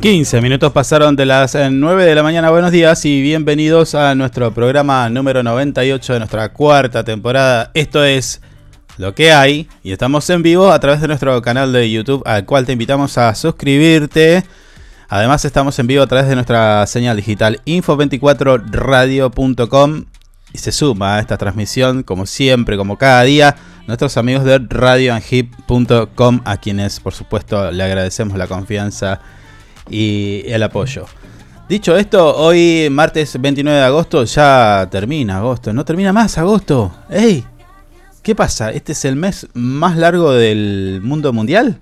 15 minutos pasaron de las eh, 9 de la mañana. Buenos días y bienvenidos a nuestro programa número 98 de nuestra cuarta temporada. Esto es Lo que hay y estamos en vivo a través de nuestro canal de YouTube al cual te invitamos a suscribirte. Además estamos en vivo a través de nuestra señal digital info24radio.com y se suma a esta transmisión como siempre, como cada día, nuestros amigos de radioanhip.com a quienes por supuesto le agradecemos la confianza y el apoyo. Dicho esto, hoy martes 29 de agosto ya termina agosto, no termina más agosto. ¡Ey! ¿Qué pasa? ¿Este es el mes más largo del mundo mundial?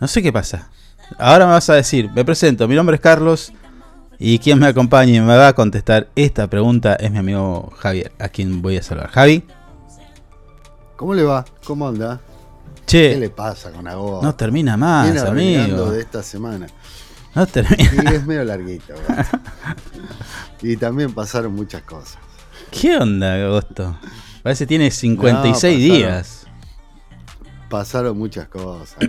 No sé qué pasa. Ahora me vas a decir, me presento, mi nombre es Carlos y quien me acompaña y me va a contestar esta pregunta es mi amigo Javier, a quien voy a saludar. Javi, ¿Cómo le va? ¿Cómo anda? ¿Qué le che, pasa con Agosto? no termina más, Viene amigo. de esta semana. No termina. Y es medio larguito. y también pasaron muchas cosas. ¿Qué onda, agosto? Parece que tiene 56 pasaron. días. Pasaron muchas cosas.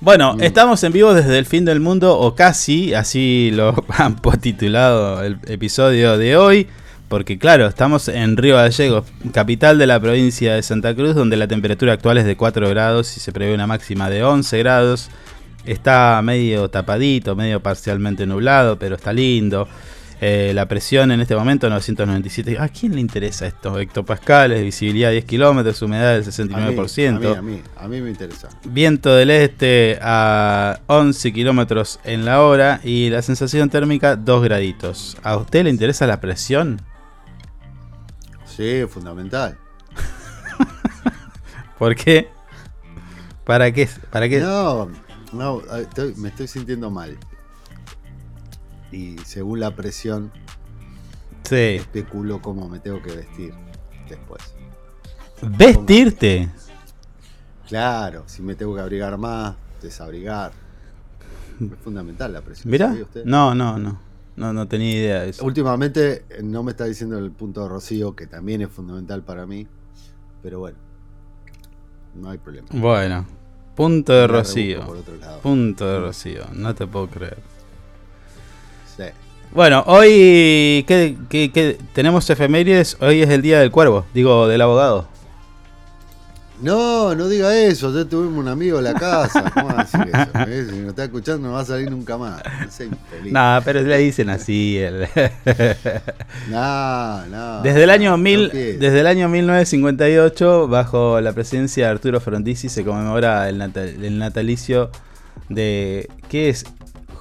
Bueno, Mm. estamos en vivo desde el fin del mundo, o casi, así lo han titulado el episodio de hoy, porque claro, estamos en Río Gallegos, capital de la provincia de Santa Cruz, donde la temperatura actual es de 4 grados y se prevé una máxima de 11 grados. Está medio tapadito, medio parcialmente nublado, pero está lindo. Eh, la presión en este momento 997. ¿A quién le interesa esto? Hectopascales, visibilidad 10 kilómetros, humedad del A mí, 69%. A mí, a mí, a mí me interesa. Viento del este a 11 kilómetros en la hora y la sensación térmica 2 graditos. ¿A usted le interesa la presión? Sí, fundamental. ¿Por qué? ¿Para qué? ¿Para qué? No, no, estoy- me estoy sintiendo mal. Y según la presión, Sí. especulo cómo me tengo que vestir después. Vestirte. Claro, si me tengo que abrigar más, desabrigar. Es fundamental la presión. ¿Mira? No, no, no. No, no tenía idea de eso. Últimamente eh, no me está diciendo el punto de rocío, que también es fundamental para mí. Pero bueno, no hay problema. Bueno, punto de rocío. Punto de rocío. No te puedo creer. Sí. Bueno, hoy ¿qué, qué- qué? tenemos efemérides. Hoy es el día del cuervo, digo, del abogado. No, no diga eso. Ya tuvimos un amigo en la casa. ¿Cómo va a decir eso? Si no está escuchando, no va a salir nunca más. No infeliz. Pero le dicen así. el- No, no. Desde el año no mil, desde el año 1958, bajo la presidencia de Arturo Frondizi, se conmemora el, nata- el natalicio de ¿qué es?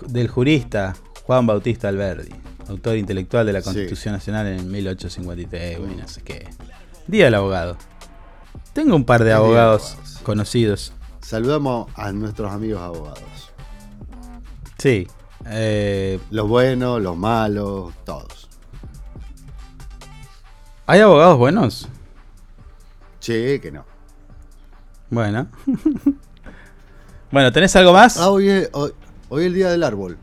del jurista Juan Bautista Alberdi, autor intelectual de la Sí. Constitución Nacional en 1853, bueno, y no sé qué. Día del abogado. Tengo un par de abogados conocidos. Saludamos a nuestros amigos abogados. Sí. eh, Los buenos, los malos, todos. ¿Hay abogados buenos? Che, que no. Bueno. bueno, ¿tenés algo más? Ah, hoy es, hoy, hoy es el Día del Árbol.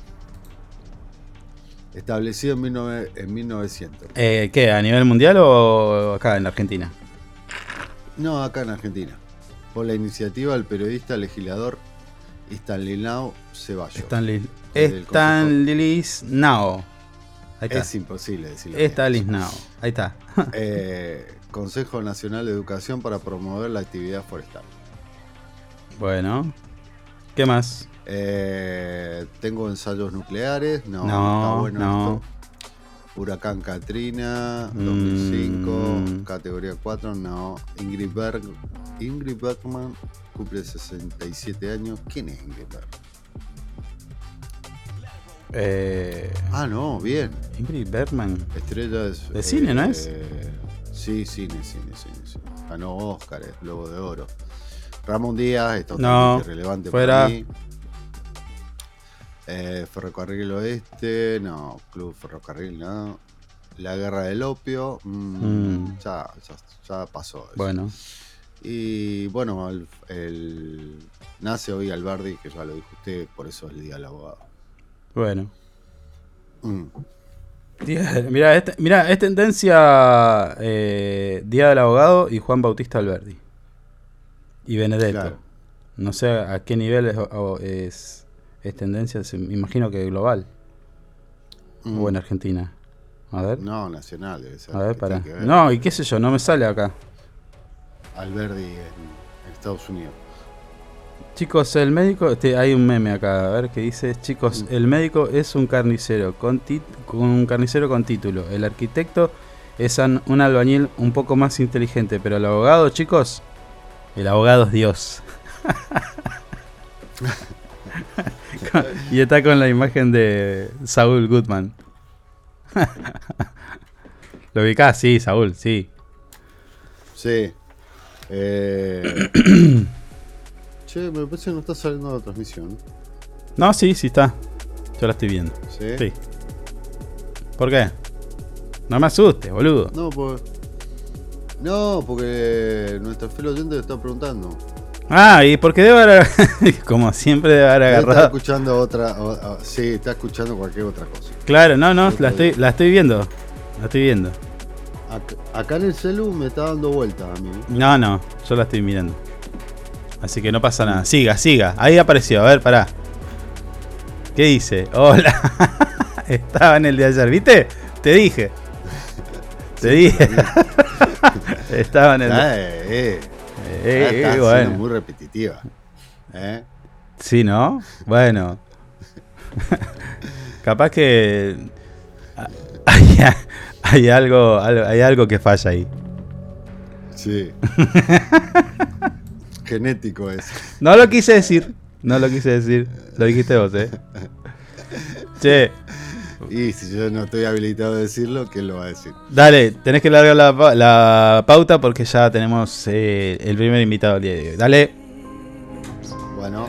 Establecido en, 19 en 1900. Eh, ¿Qué? ¿A nivel mundial o acá en Argentina? No, acá en Argentina. Por la iniciativa del periodista legislador Stanislao Ceballos. Stanley. Del Stanley's Now. Ahí está. Es imposible decirlo. bien. Stanley's Now. Ahí está. Eh, Consejo Nacional de Educación para promover la actividad forestal. bueno. ¿Qué más? Eh, tengo ensayos nucleares. No, No, está bueno no. esto. Huracán Katrina, Mm. 2005, categoría 4, no. Ingrid, Berg, Ingrid Bergman cumple 67 años. ¿Quién es Ingrid Bergman? Eh, Ah, no, bien. Ingrid Bergman. Estrella de, De cine, ¿no es? Sí, cine, cine, cine, cine. Ganó Oscar, Globo de Oro. Ramón Díaz, está No, totalmente relevante fuera. para mí. Eh, Ferrocarril Oeste, no. Club Ferrocarril, no. La Guerra del Opio, mm, Mm. Ya, ya, ya pasó. eso. Bueno, Y bueno, el, el- nace hoy Alberdi, que ya lo dijo usted, por eso es el Día del Abogado. bueno. Mm. Mira, este- mira, es tendencia eh, Día del Abogado y Juan Bautista Alberdi. Y Benedetto. Claro. No sé a qué nivel es, es tendencia, se- me imagino que global. Mm. O en Argentina. A ver. No, nacional debe ser. a ver, que para. que ver. No, y qué sé yo, no me sale acá. Alberdi en, Estados Unidos. Chicos, el médico, este, hay un meme acá, a ver qué dice, chicos, Mm. el médico es un carnicero con, tit- con un carnicero con título, el arquitecto es an- un albañil un poco más inteligente, pero el abogado, chicos, el abogado es Dios. y está con la imagen de Saúl Goodman. ¿Lo ubicás? Sí, Saúl, sí. Sí. Eh, che, me parece que no está saliendo la transmisión. No, sí, sí está. Yo la estoy viendo. ¿Sí? Sí. ¿Por qué? No me asustes, boludo. No, porque. No, porque nuestro fiel oyente está preguntando. Ah, y porque debe haber. como siempre, debe haber Él Está agarrado. escuchando otra. o- o- sí, está escuchando cualquier otra cosa. Claro, no, no, la estoy, la estoy viendo. La estoy viendo. Acá, acá en el celu me está dando vuelta a mí. No, no, yo la estoy mirando. Así que no pasa nada. Siga, siga. Ahí apareció, a ver, pará. ¿Qué dice? Hola. Estaba en el de ayer, ¿viste? Te dije. Te dije. Estaba en el. Ah, eh, eh. Eh, eh, está siendo bueno. muy repetitiva. ¿Eh? Sí, ¿no? Bueno. Capaz que hay, hay algo, algo- hay algo que falla ahí. Sí. Genético es. No lo quise decir. No lo quise decir. Lo dijiste vos, ¿eh? Che, Y si yo no estoy habilitado a decirlo, ¿quién lo va a decir? dale, tenés que largar la, la pauta porque ya tenemos eh, el primer invitado del día de hoy. Dale. Bueno,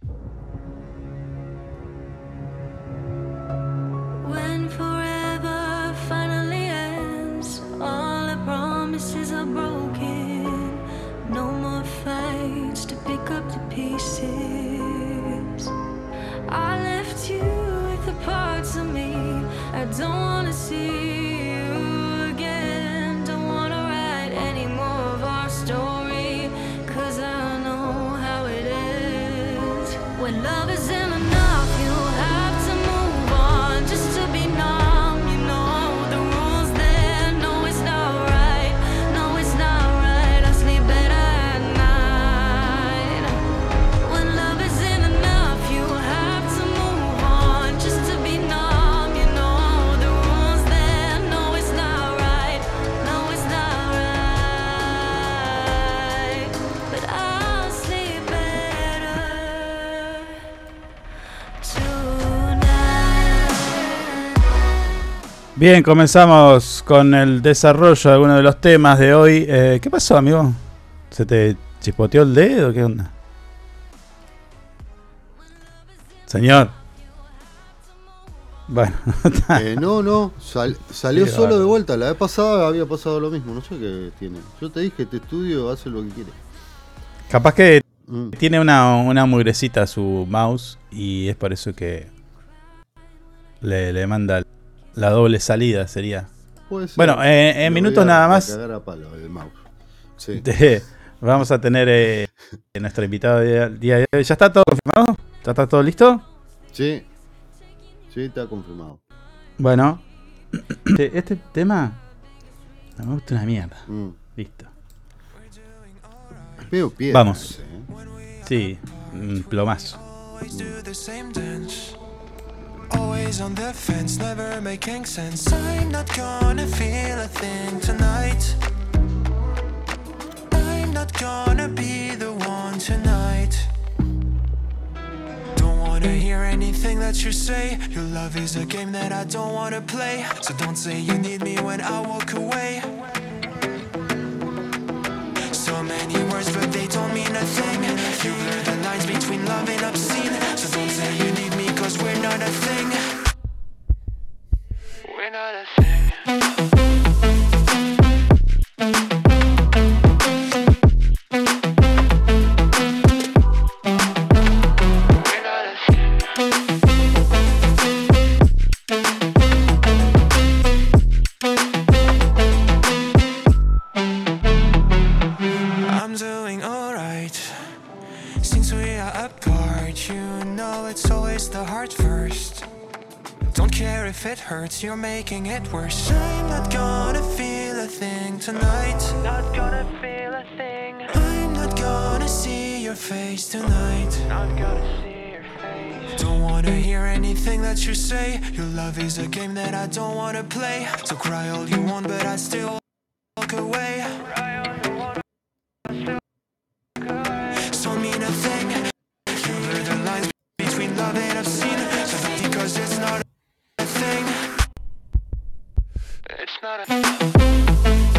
See Bien, comenzamos con el desarrollo de algunos de los temas de hoy. Eh, ¿Qué pasó, amigo? ¿Se te chispoteó el dedo? ¿Qué onda? Señor. Bueno, Eh, no, no, sal- salió solo de vuelta. La vez pasada había pasado lo mismo. No sé qué tiene. Yo te dije, este estudio hace lo que quiere. capaz que Mm. tiene una, una mugrecita su mouse y es por eso que le, le manda la doble salida, sería. Puede ser. Bueno, eh, en minutos a- nada a más cagar a palo, el mouse. Sí. vamos a tener eh, nuestro invitado del día de hoy. ¿Ya está todo confirmado? ¿Ya está todo listo? Sí. Sí, está confirmado. Bueno, este, este tema no me gusta una mierda. Mm. Listo. Medio piedra Vamos. ¿eh? Sí, un plomazo. dance. Always on the fence, never making sense. I'm not gonna feel a thing tonight. I'm not gonna be the one tonight. Don't wanna hear anything that you say. Your love is a game that I don't wanna play. So don't say you need me when I walk away. So many words, but they don't mean a thing. You blur the lines between love and obscene. So don't say you cause we're not a thing. We're not a thing. Hurts, you're making it worse. I'm not gonna feel a thing tonight. Not gonna feel a thing. I'm not gonna see your face tonight. Not gonna see your face. Don't wanna hear anything that you say. Your love is a game that I don't wanna play. So cry all you want, but I still walk away. Not a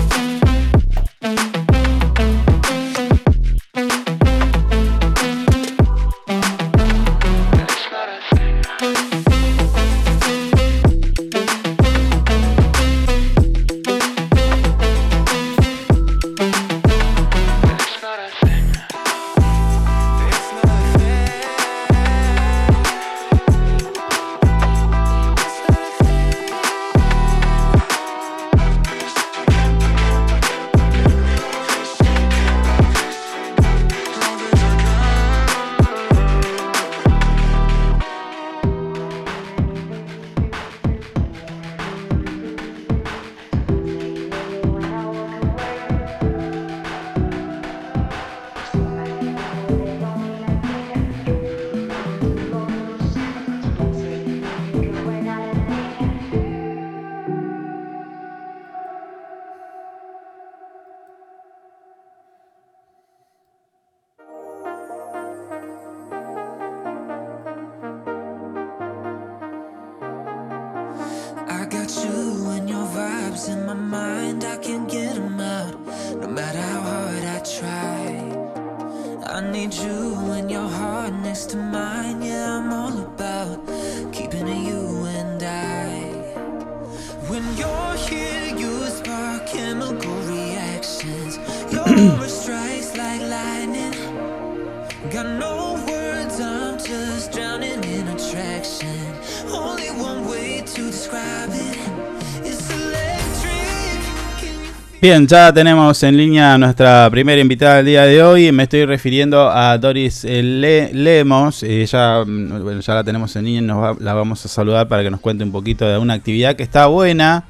Bien, ya tenemos en línea a nuestra primera invitada del día de hoy. Me estoy refiriendo a Doris eh, Le- Lemos. Ella, mm, bueno, ya la tenemos en línea y nos va- la vamos a saludar para que nos cuente un poquito de una actividad que está buena.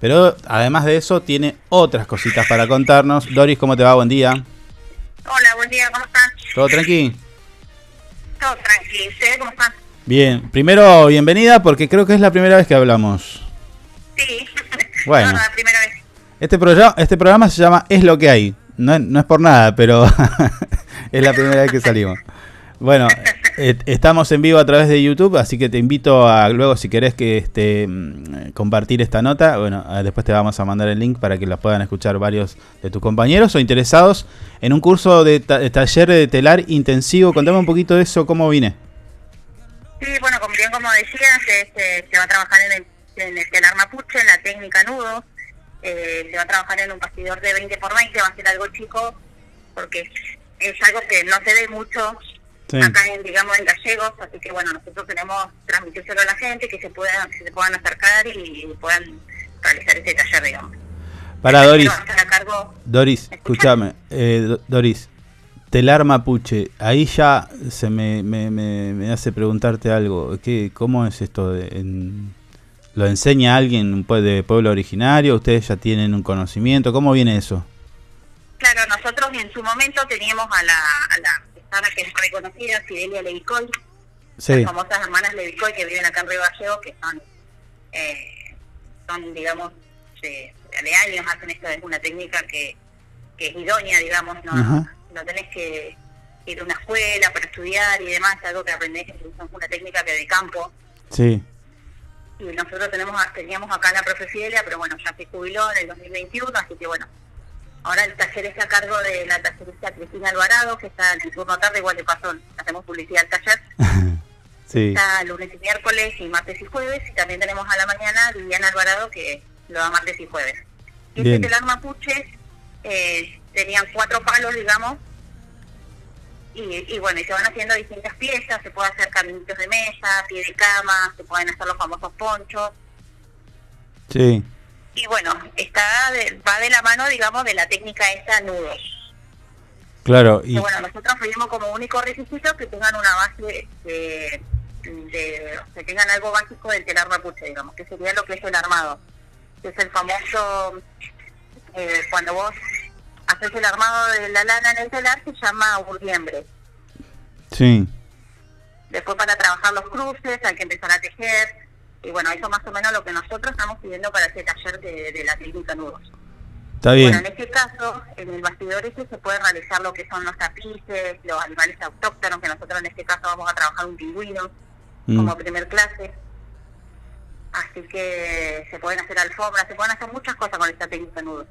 Pero además de eso, tiene otras cositas para contarnos. Doris, ¿cómo te va? Buen día. Hola, buen día, ¿cómo están? ¿Todo tranqui? Todo tranquilo, ¿ustedes cómo están? Bien, primero bienvenida porque creo que es la primera vez que hablamos. Sí. Bueno. No, no, la primera vez. Este, programa, este programa se llama Es lo que hay. No, no es por nada, pero es la primera vez que salimos. Bueno, estamos en vivo a través de YouTube, así que te invito a luego si querés que este mm, compartir esta nota, bueno, ah, después te vamos a mandar el link para que la puedan escuchar varios de tus compañeros o interesados en un curso de, ta- de taller de telar intensivo. Contame un poquito de eso, cómo vine. Sí, bueno, como bien como decías, este, se va a trabajar en el, en el telar mapuche, en la técnica nudos, eh, se va a trabajar en un bastidor de 20 por 20, va a ser algo chico, porque es algo que no se ve mucho Sí. acá en, digamos, en gallegos, así que bueno, nosotros queremos transmitírselo a la gente, que se puedan, que se puedan acercar y, puedan realizar ese taller, digamos. Para Doris. A cargo, Doris, escúchame. eh, Do- Doris, telar mapuche, ahí ya se me, me, me- me hace preguntarte algo. ¿Qué, ¿Cómo es esto? De, en- ¿Lo enseña alguien de pueblo originario? ¿Ustedes ya tienen un conocimiento? ¿Cómo viene eso? claro, nosotros en su momento teníamos a la, a la persona que es reconocida, Fidelia Levicoy, Sí, las famosas hermanas Levicoy que viven acá en Río Gallego, que son, eh, son digamos, de, de años hacen esto, es una técnica que, que es idónea, digamos, no, Ajá. no tenés que ir a una escuela para estudiar y demás, es algo que aprendés, es una técnica que de campo, sí. Y nosotros tenemos teníamos acá la profe Fidelia, pero bueno, ya se jubiló en el 2021, así que bueno, ahora el taller está a cargo de la tallerista Cristina Alvarado, que está en el turno tarde, igual de paso hacemos publicidad al taller, Sí. Está lunes y miércoles y martes y jueves. Y también tenemos a la mañana Viviana Alvarado que lo da martes y jueves. Y este telar mapuche eh, tenían cuatro palos, digamos. Y, y bueno, y se van haciendo distintas piezas. Se puede hacer caminitos de mesa, pie de cama, se pueden hacer los famosos ponchos. Sí. Y bueno, está de- va de la mano, digamos, de la técnica esta nudos. Claro, y bueno, nosotros pedimos como único requisito que tengan una base de, de- que tengan algo básico del telar mapuche, digamos, que sería lo que es el armado, que es el famoso, eh, cuando vos haces el armado de la lana en el telar, se llama urdiembre. sí. Después para trabajar los cruces hay que empezar a tejer, y bueno, eso más o menos lo que nosotros estamos pidiendo para ese taller de, de la técnica nudos. Está Bueno, bien. en este caso, en el bastidor ese se puede realizar lo que son los tapices, los animales autóctonos, que nosotros en este caso vamos a trabajar un pingüino Mm. como primer clase. Así que se pueden hacer alfombras, se pueden hacer muchas cosas con esta técnica nudo.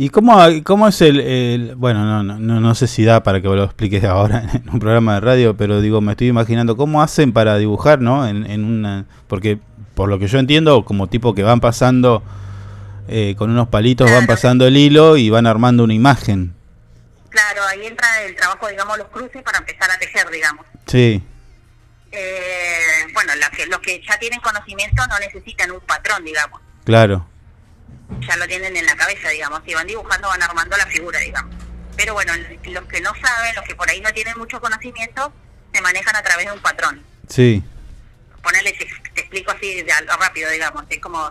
¿Y cómo, cómo es el, el- Bueno, no, no, no, no sé si da para que lo expliques ahora en un programa de radio, pero digo, me estoy imaginando cómo hacen para dibujar, ¿no? En, en una... Porque, por lo que yo entiendo, como tipo que van pasando... eh, con unos palitos van pasando el hilo y van armando una imagen. Claro, ahí entra el trabajo, digamos, los cruces para empezar a tejer, digamos. Sí, Eh, bueno, la que- los que ya tienen conocimiento no necesitan un patrón, digamos. claro. Ya lo tienen en la cabeza, digamos, si van dibujando van armando la figura, digamos. Pero bueno, los que no saben, los que por ahí no tienen mucho conocimiento, se manejan a través de un patrón. Sí, Ponerle, te, explico así rápido, digamos, es como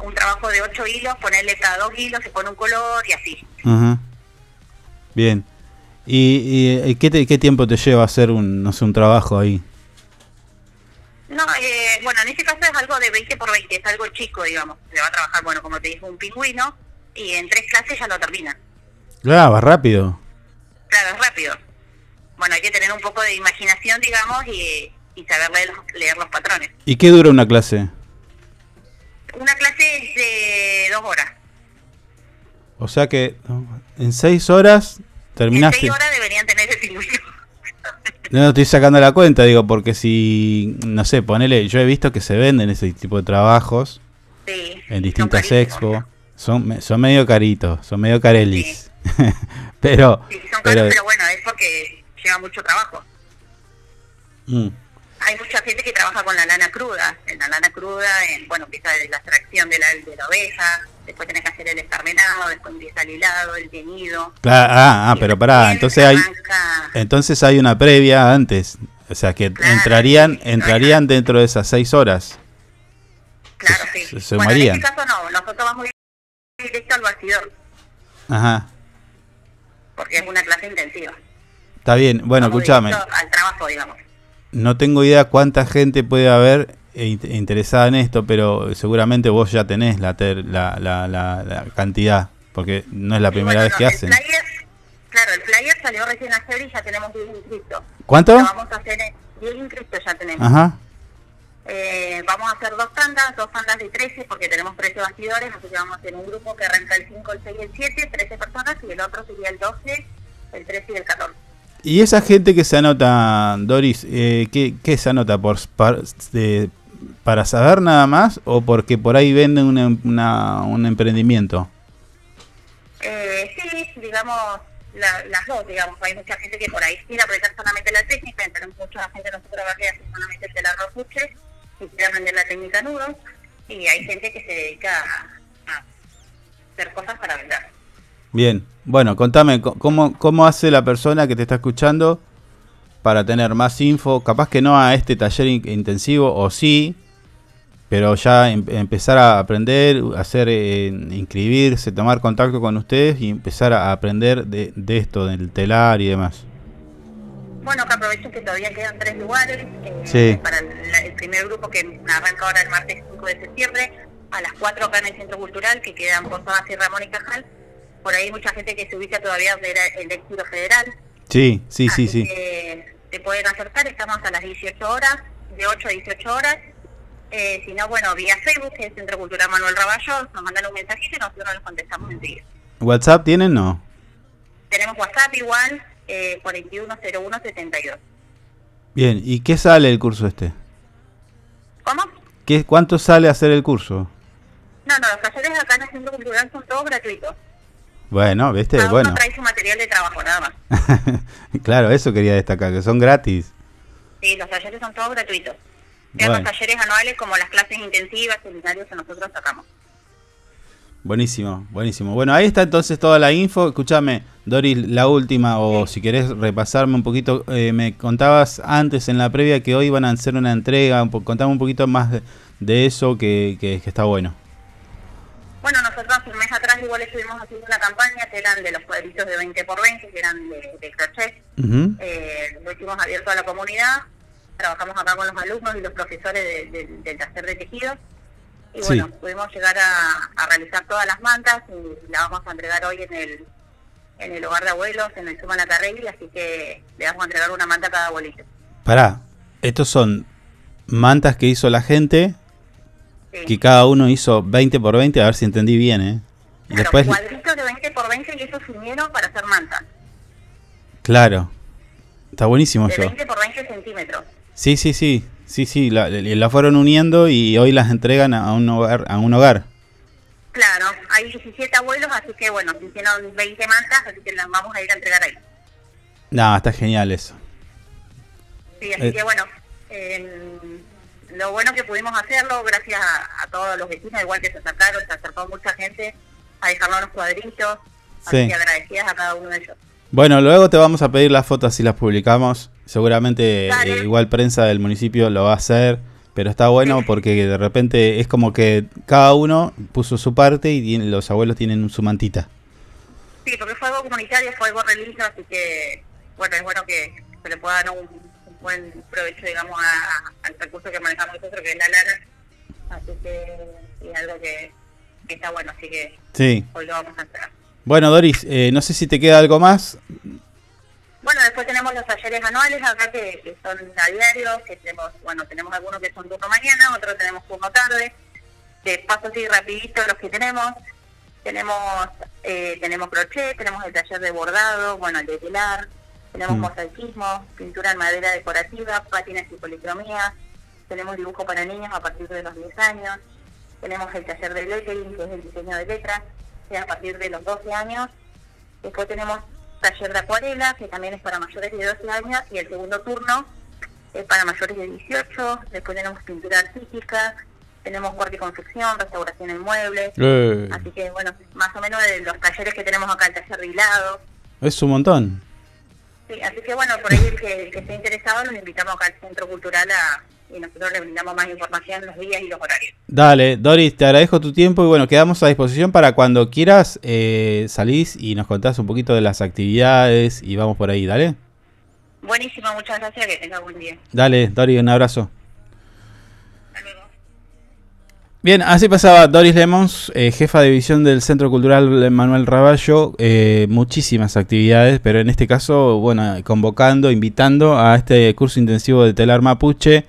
un trabajo de ocho hilos, ponerle cada dos hilos, se pone un color y así. ajá. Bien. ¿Y, y, y qué, te- qué tiempo te lleva hacer un, no sé, un trabajo ahí? No, eh, bueno, en este caso es algo de 20 por 20, es algo chico, digamos. Se va a trabajar, bueno, como te dije, un pingüino y en tres clases ya lo termina. Claro, va rápido. Claro, es rápido. Bueno, hay que tener un poco de imaginación, digamos, y, y saber leer los, leer los patrones. ¿Y qué dura una clase? Una clase es de dos horas. O sea que en seis horas En terminaste. seis horas deberían tener el pingüino. No estoy sacando la cuenta, digo, porque si, no sé, ponele, yo he visto que se venden ese tipo de trabajos Sí. en distintas expos. Son, son medio caritos, son medio carelis. pero, Sí, son caros, pero bueno, es porque lleva mucho trabajo. mm, Hay mucha gente que trabaja con la lana cruda. En la lana cruda, en, bueno, empieza de la extracción de la, de la oveja, después tenés que hacer el escarmenado, después empieza el hilado, el teñido. claro, ah, ah, pero pará, entonces hay, entonces hay una previa antes. O sea que entrarían, entrarían dentro de esas seis horas. Claro, sí. Se, bueno, en este caso no, nosotros vamos directo al bastidor, Ajá, porque es una clase intensiva. está bien. Bueno, escúchame. directo Al trabajo, digamos. No tengo idea cuánta gente puede haber interesada en esto, pero seguramente vos ya tenés la, ter- la, la, la- la cantidad, porque no es la primera vez que El hacen. flyer, claro, el flyer salió recién ayer y ya tenemos 10 inscritos. ¿Cuánto? Lo vamos a hacer en 10 inscritos ya tenemos. Ajá. Eh, vamos a hacer dos tandas, dos tandas de 13 porque tenemos 13 bastidores, así que vamos a hacer un grupo que arranca el 5, el 6 y el 7, 13 personas y el otro sería el 12, el 13 y el 14. Y esa gente que se anota, Doris, eh, ¿qué, qué se anota? ¿Por, par- de- ¿Para saber nada más o porque por ahí venden una- una- un emprendimiento? Eh, sí, digamos, la- las dos, digamos, hay mucha gente que por ahí quiere aprovechar solamente la técnica, pero mucha gente nosotros va que hace solamente el telar ropuche y quiere aprender la técnica nudos, y hay gente que se dedica a, a hacer cosas para vender. Bien, bueno, contame, co- ¿cómo, ¿cómo hace la persona que te está escuchando para tener más info? Capaz que no a este taller in- intensivo, o sí, pero ya em- empezar a aprender, hacer, eh, inscribirse, tomar contacto con ustedes y empezar a aprender de, de esto, del telar y demás. Bueno, que aprovechen que todavía quedan tres lugares eh, Sí. para el, primer grupo que arranca ahora el martes 5 de septiembre, a las 4 acá en el Centro Cultural, que quedan Posadas y Ramón y Cajal. Por ahí hay mucha gente que se ubica todavía era el éxito federal. Sí, sí, sí, sí. que te pueden acercar, estamos a las 18 horas, de 8 a 18 horas. Eh, si no, bueno, vía Facebook, que es Centro Cultural Manuel Raballo, nos mandan un mensajito y nosotros les contestamos enseguida. ¿WhatsApp tienen? No. Tenemos WhatsApp igual, eh, 410172. Bien, ¿y qué sale el curso este? ¿Cómo? ¿Qué, ¿Cuánto sale hacer el curso? No, no, los talleres acá en el Centro Cultural son todos gratuitos. Bueno, ¿viste? Cada Bueno, uno trae su material de trabajo, nada más. claro, eso quería destacar, que son gratis. Sí, los talleres son todos gratuitos. Sean Bueno. los talleres anuales como las clases intensivas, seminarios que nosotros sacamos. Buenísimo, buenísimo. Bueno, ahí está entonces toda la info. Escúchame, Doris, la última, o si querés repasarme un poquito, eh, me contabas antes en la previa que hoy van a hacer una entrega, contame un poquito más de, de eso que, que- que está bueno. Bueno, nosotros un mes atrás igual estuvimos haciendo una campaña que eran de los cuadritos de 20 por 20, que eran de, de crochet. Ujú. Eh, lo hicimos abierto a la comunidad. Trabajamos acá con los alumnos y los profesores de- de- del taller de tejidos. Y Sí. bueno, pudimos llegar a, a realizar todas las mantas y la vamos a entregar hoy en el en el hogar de abuelos, en el Suma La Carrelli, así que le vamos a entregar una manta a cada abuelito. Pará, estos son mantas que hizo la gente, que cada uno hizo 20 por 20, a ver si entendí bien, ¿eh? Y Claro, después, cuadritos de 20 por 20 y esos unieron para hacer mantas. claro, está buenísimo De eso. 20 por 20 centímetros. Sí, sí, sí, sí, sí, la, la fueron uniendo y hoy las entregan a un hogar. A un hogar. Claro, hay 17 abuelos, así que bueno, se hicieron 20 mantas, así que las vamos a ir a entregar ahí. No, está genial eso. Sí, así Eh. que bueno, eh, lo bueno que pudimos hacerlo, gracias a, a todos los vecinos, igual que se acercaron, se acercó mucha gente a dejarnos los cuadritos, Sí. así que agradecidas a cada uno de ellos. Bueno, luego te vamos a pedir las fotos si las publicamos. Seguramente Dale. eh, igual prensa del municipio lo va a hacer, pero está bueno porque de repente es como que cada uno puso su parte y los abuelos tienen su mantita. Sí, porque fue algo comunitario, fue algo religioso, así que bueno, es bueno que se le pueda dar un, un buen provecho, digamos, a- al recurso que manejamos nosotros, que es la lana. Así que es algo que, que está bueno, así que Sí. hoy lo vamos a hacer. Bueno, Doris, eh, no sé si te queda algo más. Bueno, después tenemos los talleres anuales acá que, que son a diario, que tenemos, bueno, tenemos algunos que son turno mañana, otros tenemos turno tarde. De paso así rapidito los que tenemos. Tenemos eh, tenemos crochet, tenemos el taller de bordado, bueno, el de telar, tenemos Mm. mosaicismo, pintura en madera decorativa, pátinas y policromía, tenemos dibujo para niños a partir de los 10 años, tenemos el taller de lettering, que es el diseño de letras, que es a partir de los 12 años, después tenemos taller de acuarela, que también es para mayores de 12 años, y el segundo turno es para mayores de 18, después tenemos pintura artística, tenemos corte y confección, restauración en muebles, Eh. así que bueno, más o menos de los talleres que tenemos acá, el taller de hilado, Es un montón. sí, así que bueno, por ahí el que, el que esté interesado, los invitamos acá al Centro Cultural a, y nosotros le brindamos más información, los días y los horarios. Dale, Doris, te agradezco tu tiempo y bueno, quedamos a disposición para cuando quieras eh, salís y nos contás un poquito de las actividades y vamos por ahí, dale. Buenísimo, muchas gracias, que tenga buen día. Dale, Doris, un abrazo. Bien, así pasaba Doris Lemons, eh, jefa de división del Centro Cultural Manuel Raballo. eh, muchísimas actividades, pero en este caso, bueno, convocando, invitando a este curso intensivo de telar mapuche.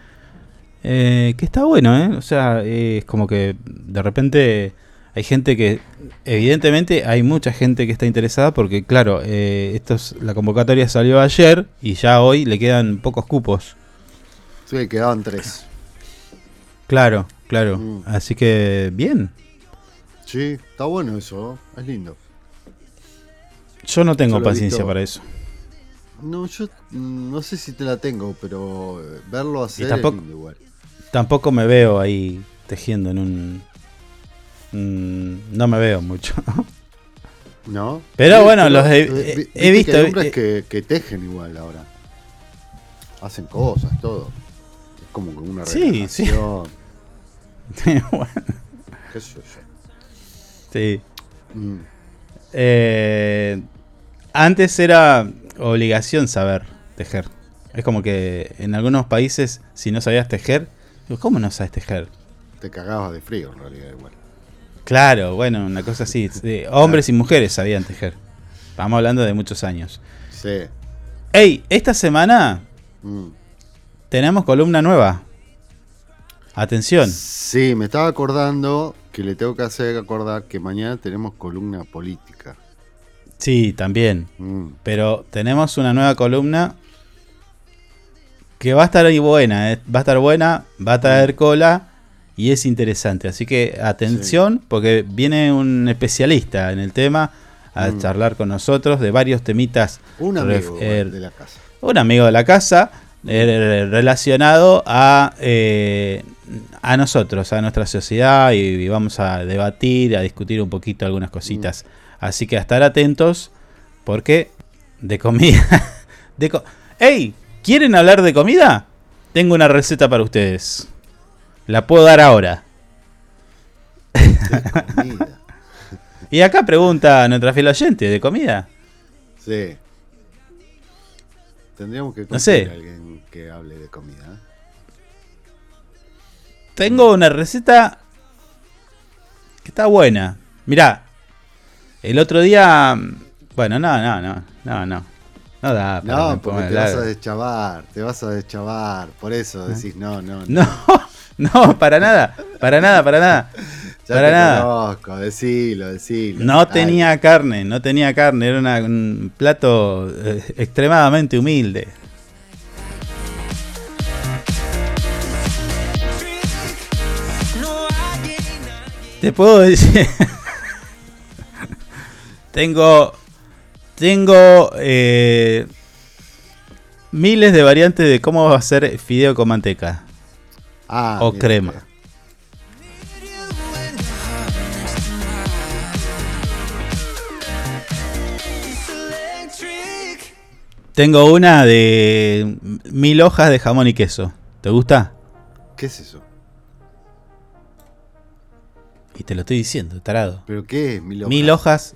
Eh, que está bueno, ¿eh? O sea, eh, es como que de repente hay gente que, evidentemente, hay mucha gente que está interesada porque, claro, eh, esto es- la convocatoria salió ayer y ya hoy le quedan pocos cupos. Sí, quedaban tres. Claro, claro. Mm. Así que, bien. Sí, está bueno eso, ¿no? es lindo. Yo no tengo Yo paciencia visto. para eso. No, yo mm, no sé si te la tengo, pero eh, verlo hacer tampoco- es lindo igual. Tampoco me veo ahí tejiendo en un... mm, no me veo mucho. ¿No? Pero Sí, bueno, los he- visto, que hay hombres eh, que, que tejen igual ahora. Hacen cosas, todo. Es como que una Sí, sí. relajación. bueno, ¿Qué sé yo? sí. Mm. Eh, antes era obligación saber tejer. Es como que en algunos países, si no sabías tejer, digo, ¿cómo no sabes tejer? Te cagabas de frío en realidad igual. Claro, bueno, una cosa así. sí, hombres y mujeres sabían tejer. Estamos hablando de muchos años. Sí. Ey, esta semana Mm. tenemos columna nueva. Atención. Sí, me estaba acordando que le tengo que hacer acordar que mañana tenemos columna política. Sí, también. Mm. Pero tenemos una nueva columna que va a estar ahí buena. eh. Va a estar buena, va a traer cola y es interesante. Así que atención, porque viene un especialista en el tema a Mm. charlar con nosotros de varios temitas. Un amigo eh, de la casa. un amigo de la casa eh, relacionado a, eh, a nosotros, a nuestra sociedad y, y vamos a debatir, a discutir un poquito algunas cositas. Así que a estar atentos porque de comida... De co- ¡Ey! ¿Quieren hablar de comida? Tengo una receta para ustedes. La puedo dar ahora. Comida. Y acá pregunta nuestra fiel oyente, ¿de comida? Sí. Tendríamos que No sé. a alguien que hable de comida. Tengo una receta que está buena. Mirá, el otro día. Bueno, no, no, no, no, no. No da No, porque te vas a deschavar, te vas a deschavar. Por eso decís no, no, No, no, para nada, para nada, para nada. Ya para te nada. conozco, decilo, decilo. No tenía carne, no tenía carne, era una- un plato eh, extremadamente humilde. Te puedo decir. tengo. Tengo. eh, miles de variantes de cómo va a ser fideo con manteca. Ah, o crema. Tengo una de mil hojas de jamón y queso. ¿Te gusta? ¿Qué es eso? Y te lo estoy diciendo, tarado. ¿Pero qué es? Mil hojas. Mil hojas.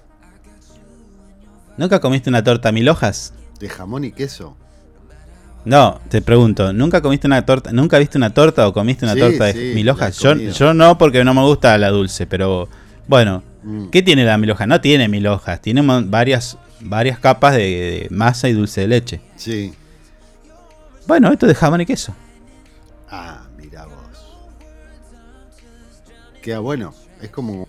¿Nunca comiste una torta mil hojas? ¿De jamón y queso? No, te pregunto, ¿nunca comiste una torta, nunca viste una torta o comiste una Sí, torta de sí, mil hojas? Yo, no, porque no me gusta la dulce, pero bueno, Mm. ¿qué tiene la mil hoja? No tiene mil hojas, tiene varias, varias capas de, de masa y dulce de leche. Sí. Bueno, esto es de jamón y queso. Ah, mira vos. Queda bueno. Es como,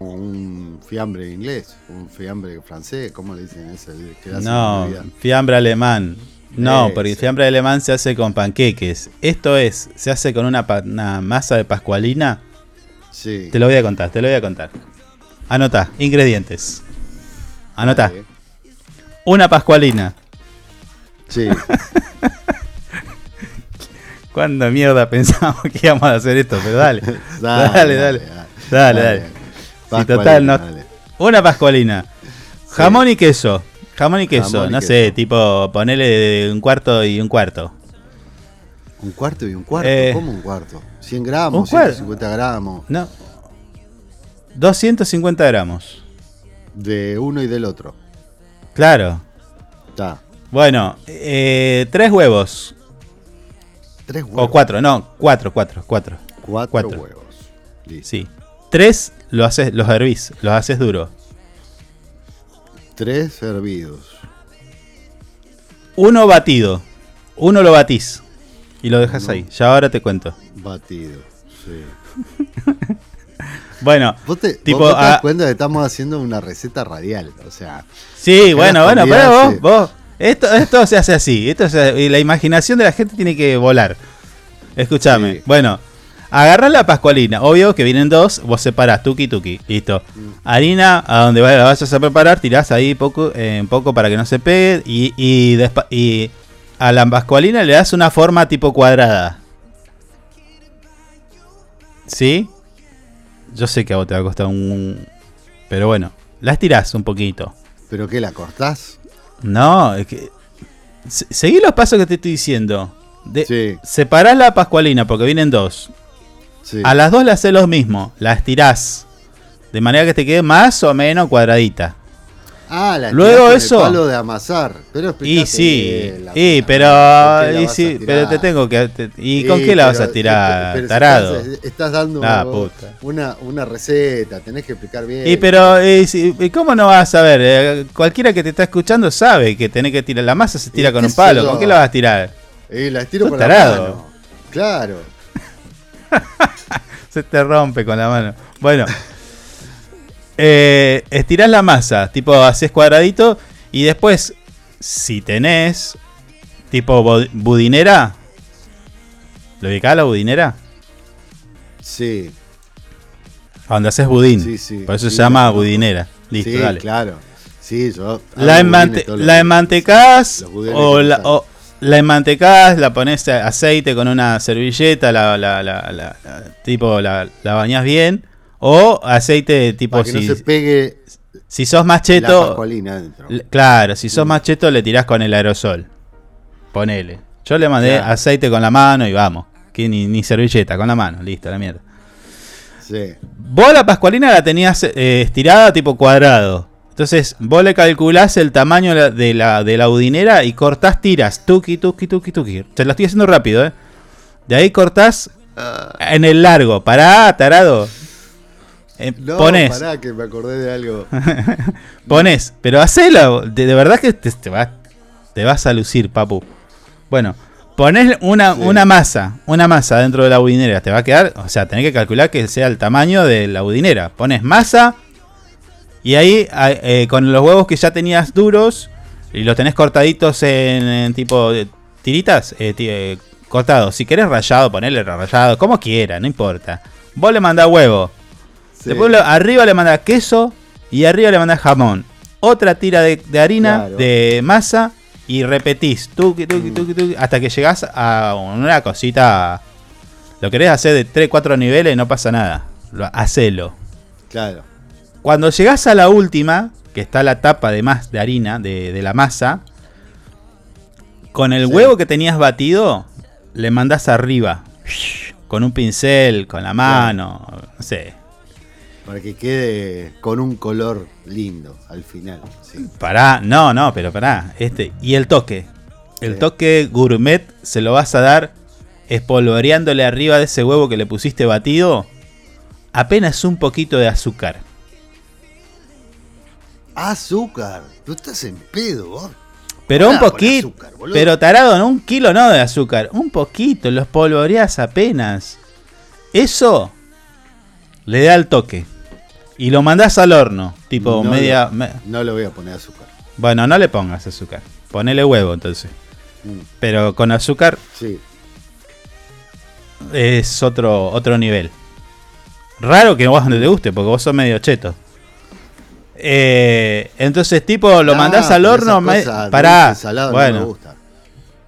como un fiambre inglés, un fiambre francés, ¿cómo le dicen ese? No, fiambre alemán. No, porque el fiambre alemán se hace con panqueques. Esto es, se hace con una, una masa de pascualina. Sí. Te lo voy a contar, te lo voy a contar. Anota, ingredientes. Anota. Una pascualina. Sí. ¿Cuándo mierda pensamos que íbamos a hacer esto? Pero dale. Dale, dale, dale. dale, Dale, dale. Pascualina, total, no-. Una pascualina. Jamón y queso. Jamón y queso. Jamón y no queso. sé, tipo, ponele un cuarto y un cuarto. Un cuarto y un cuarto. Eh, ¿Cómo un cuarto? 100 gramos, un cuarto. 150 gramos. No. 250 gramos. De uno y del otro. Claro. Está. Bueno, eh, tres huevos. Tres huevos. O cuatro, no, cuatro, cuatro, cuatro. Cuatro, cuatro. huevos. Sí. Tres lo haces, los hervís, los haces duro. Tres hervidos. Uno batido. Uno lo batís. Y lo dejas ahí. Ya ahora te cuento. Batido, sí. Bueno, Vos te, tipo, vos te das ah, cuenta que estamos haciendo una receta radial. O sea. Sí, bueno, bueno, pero vos, se- vos, esto, esto se hace así, esto se- y la imaginación de la gente tiene que volar. Escúchame, bueno, agarrás la pascualina, obvio que vienen dos, vos separás tuki tuki, listo. Mm. Harina, a donde la vayas a preparar, tirás ahí poco, eh, poco para que no se pegue, y, y, y a la pascualina le das una forma tipo cuadrada. ¿Sí? Yo sé que a vos te va a costar un... Pero bueno, la estirás un poquito. ¿Pero qué, la cortás? No, es que. se- Seguí los pasos que te estoy diciendo. De, Separás la pascualina porque vienen dos. Sí. A las dos le haces lo mismo. La estirás. De manera que te quede más o menos cuadradita. Ah, la Luego eso- El palo de amasar. Pero Y sí, la y pero, madre, ¿con qué la y sí, pero te tengo que. te- ¿Y Sí, con qué la vas a tirar, pero si tarado? Estás, estás dando Ah. Una, una receta, tenés que explicar bien. Y pero, y si- y ¿cómo no vas a saber? Eh, cualquiera que te está escuchando sabe que tenés que tirar. La masa se tira ¿Y con un palo. ¿Con qué la vas a tirar? Y la estiro con la mano. Claro. Se te rompe con la mano. Bueno. Eh, estirás la masa, tipo haces cuadradito. Y después, si tenés tipo budinera. ¿Lo ubicás la budinera? Sí. Donde haces budín. Sí, sí, Por eso sí, se llama budinera. Listo, sí, dale. claro. Sí, yo. La, enmante- los la Los budines o la, o la enmantecás, la pones aceite con una servilleta, la, la, la, la- tipo la, bañás bien. O aceite tipo Para que no si, se pegue si sos más cheto. Claro, si sos más cheto le tirás con el aerosol. Ponele. Yo le mandé Claro. aceite con la mano y vamos. Que ni, ni servilleta, con la mano, listo, la mierda. Sí. Vos la pascualina la tenías eh, estirada tipo cuadrado. Entonces, vos le calculás el tamaño de la- de la, de la budinera y cortás tiras. Tuki, tuki, tuki, tuki. Te lo estoy haciendo rápido, ¿eh? De ahí cortás en el largo. Pará, tarado. Eh, No, pones. pará, que me acordé de algo. Pones. Pero hacelo. De, de verdad que te, te vas, te vas a lucir, papu. Bueno. Pones una, una masa, una masa dentro de la budinera, te va a quedar, o sea, tenés que calcular que sea el tamaño de la budinera. Pones masa y ahí eh, con los huevos que ya tenías duros y los tenés cortaditos en, en tipo de tiritas, eh, eh, cortados. Si querés rayado, ponele rayado, como quiera, no importa. Vos le mandás huevo. Después arriba le mandás queso y arriba le mandás jamón. Otra tira de, de harina, Claro. de masa y repetís tuki, tuki, tuki, tuki, hasta que llegás a una cosita. Lo querés hacer de 3, 4 niveles, no pasa nada. Lo, hacelo. Claro. Cuando llegás a la última, que está la tapa de más de harina, de, de la masa, con el huevo que tenías batido, le mandás arriba. Con un pincel, con la mano, no sé. Para que quede con un color lindo al final. sí. Pará, no, no, pero pará. Este, y el toque. El Sí. toque gourmet se lo vas a dar espolvoreándole arriba de ese huevo que le pusiste batido. Apenas un poquito de azúcar. Azúcar. Tú estás en pedo, vos. Pero un poquito. azúcar. Pero tarado, no un kilo no de azúcar. Un poquito, lo espolvoreás apenas. Eso le da el toque. Y lo mandás al horno. Tipo No media. lo- me- no le voy a poner azúcar. Bueno, no le pongas azúcar. Ponele huevo entonces. Mm. Pero con azúcar Sí. es otro, otro nivel. Raro que vos no te guste, porque vos sos medio cheto. Eh, entonces, tipo, lo Ah, mandás al horno. no bueno. me gustan.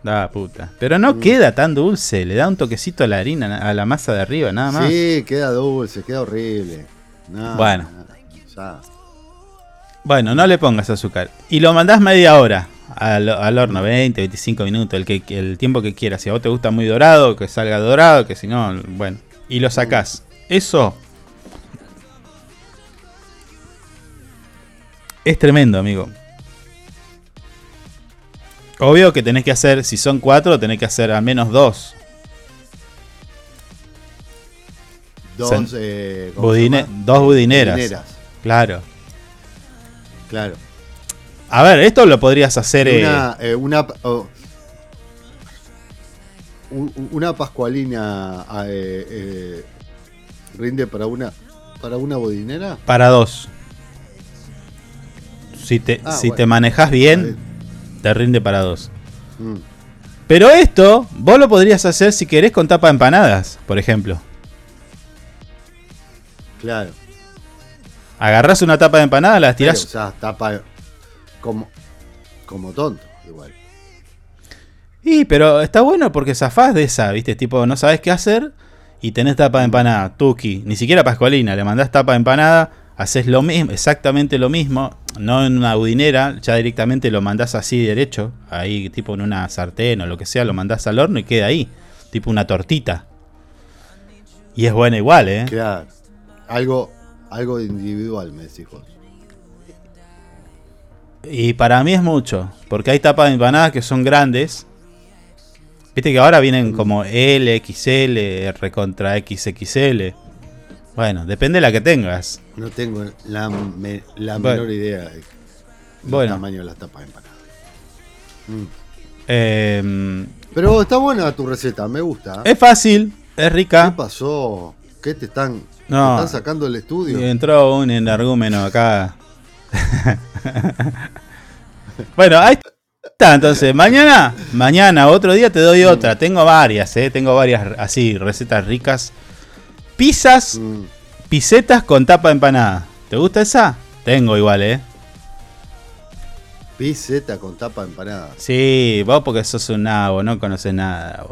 Da puta. Pero no queda tan dulce. Le da un toquecito a la harina, a la masa de arriba, nada más. Sí, queda dulce, queda horrible. No, Bueno. no. Bueno, no le pongas azúcar. Y lo mandás media hora al, al horno, 20, 25 minutos, el, que, el tiempo que quieras. Si a vos te gusta muy dorado, que salga dorado, que si no, bueno. Y lo sacás. Eso es tremendo, amigo. Obvio que tenés que hacer, si son cuatro, tenés que hacer al menos dos. dos, eh, dos budineras. Budineras, Claro. claro. A ver, esto lo podrías hacer. eh, Una, eh, una, oh, un- una pascualina ah, eh, eh, rinde para una para una bodinera. para dos. Si te, Ah, si bueno. te manejas bien, te rinde para dos. Mm. Pero esto, vos lo podrías hacer si querés con tapa de empanadas, por ejemplo. Claro. Agarrás una tapa de empanadas, las tirás. o sea, tapa como como tonto igual. Y, pero está bueno porque zafás de esa, ¿viste? Tipo, no sabes qué hacer y tenés tapa de empanada, tuki. Ni siquiera pascualina, le mandás tapa de empanada, haces lo mismo, exactamente lo mismo, no en una budinera, ya directamente lo mandás así derecho, ahí tipo en una sartén o lo que sea, lo mandás al horno y queda ahí, tipo una tortita. Y es buena igual, ¿eh? Claro. Algo algo individual, me decís vos. Y para mí es mucho, porque hay tapas de empanadas que son grandes. Viste que ahora vienen como L, XL, R contra XXL. Bueno, depende de la que tengas. No tengo la, me- la Bueno. menor idea del Bueno. tamaño de las tapas de empanada. Mm. Eh, Pero está buena tu receta, me gusta. es fácil, es ¿Qué rica. pasó? ¿Qué te están, No. te están sacando del estudio? Y entró un energúmeno acá. bueno, ahí está. Entonces, mañana, mañana, otro día te doy otra. Tengo varias, eh. Tengo varias así, recetas ricas. Pizzas, Mm. pisetas con tapa de empanada. ¿Te gusta esa? Tengo igual, eh. Piseta con tapa de empanada. Sí, vos porque sos un nabo, no conoces nada.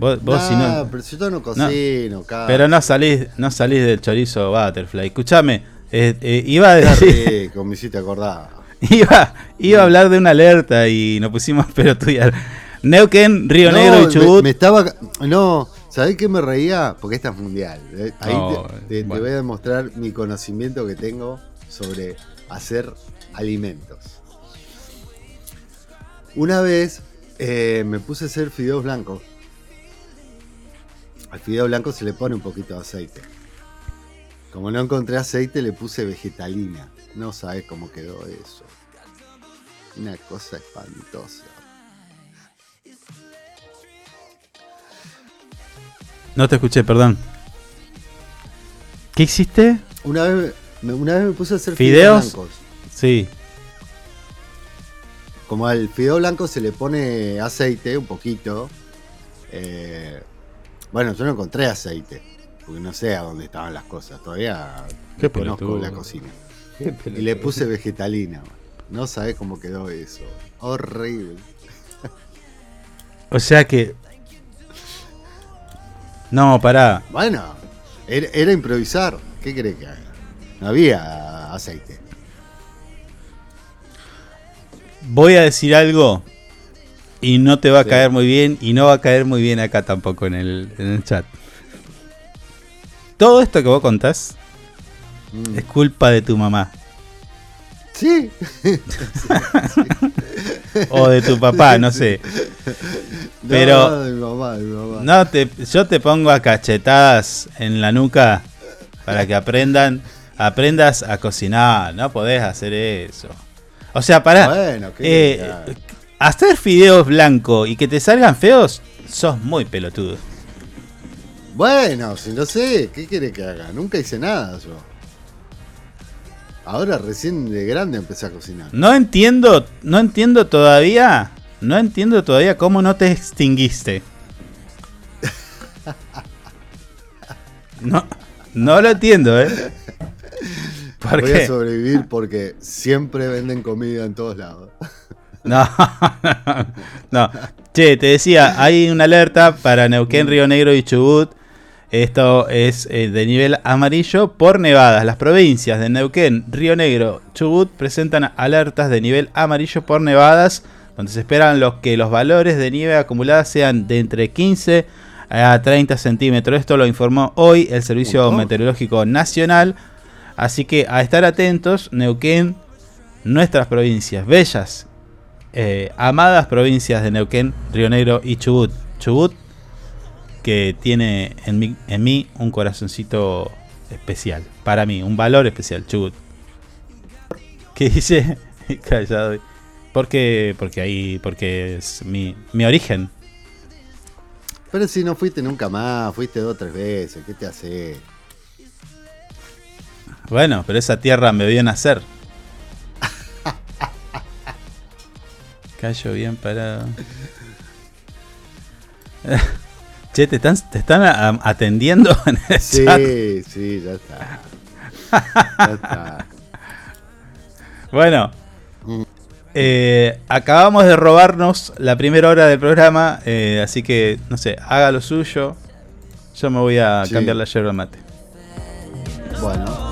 Vos, vos, vos si no. pero si yo no cocino, cara. Pero no salís, no salís del chorizo butterfly. Escuchame, eh, eh, iba a decir. rico, me hiciste acordar. Iba, iba a hablar de una alerta y nos pusimos pero estudiar. Neuquén, Río No, Negro y me- Chubut. Me, estaba. No, ¿sabés qué me reía? Porque esta es mundial. ¿eh? Ahí Oh, te, te- te bueno. voy a demostrar mi conocimiento que tengo sobre hacer alimentos. Una vez eh, me puse a hacer fideos blancos. Al fideo blanco se le pone un poquito de aceite. Como no encontré aceite, le puse vegetalina. No sabes cómo quedó eso. Una cosa espantosa. No te escuché, perdón. ¿Qué hiciste? Una vez, me- una vez me puse a hacer ¿Fideos? fideos blancos. Sí. Como al fideo blanco se le pone aceite, un poquito. eh, bueno, yo no encontré aceite. Porque no sé a dónde estaban las cosas. Todavía Qué no conozco la cocina. Qué Y le puse vegetalina. No sabés cómo quedó eso. Horrible. O sea que. No, pará. Bueno, era, era improvisar. ¿Qué crees que haga? No había aceite. Voy a decir algo y no te va a Sí. caer muy bien y no va a caer muy bien acá tampoco en el, en el chat. Todo esto que vos contás Mm. es culpa de tu mamá Sí. o de tu papá, no sé. Pero no, de mi mamá, de mi mamá. no te, yo te pongo a cachetadas en la nuca para que aprendan, aprendas a cocinar. No podés hacer eso. O sea, para Bueno, ¿qué eh, hacer fideos blancos y que te salgan feos, sos muy pelotudo. Bueno, si no sé, ¿qué quiere que haga? Nunca hice nada yo. Ahora recién de grande empecé a cocinar. No entiendo, no entiendo todavía, no entiendo todavía cómo no te extinguiste. No, no lo entiendo, ¿eh? ¿Por Voy qué? a sobrevivir porque siempre venden comida en todos lados. No, no. Che, te decía, hay una alerta para Neuquén, Río Negro y Chubut. Esto es eh, de nivel amarillo por nevadas. Las provincias de Neuquén, Río Negro, Chubut presentan alertas de nivel amarillo por nevadas, donde se esperan los que los valores de nieve acumulada sean de entre 15 a 30 centímetros. Esto lo informó hoy el Servicio. Meteorológico Nacional. Así que a estar atentos, Neuquén, nuestras provincias bellas eh, amadas provincias de Neuquén, Río Negro y Chubut. Chubut que tiene en mí, en mí un corazoncito especial. Para mí, un valor especial, Chubut. ¿Qué dice? Callado. Porque, porque ahí, porque es mi, mi origen. Pero si no fuiste nunca más, fuiste dos o tres veces, ¿qué te hace? Bueno, pero esa tierra me vio nacer. Callo bien parado. Che, ¿te están, te están atendiendo en el Sí, chat? sí, ya está. Ya está. Bueno, eh, acabamos de robarnos la primera hora del programa, eh, así que, no sé, haga lo suyo. Yo me voy a Sí. cambiar la yerba mate. Bueno.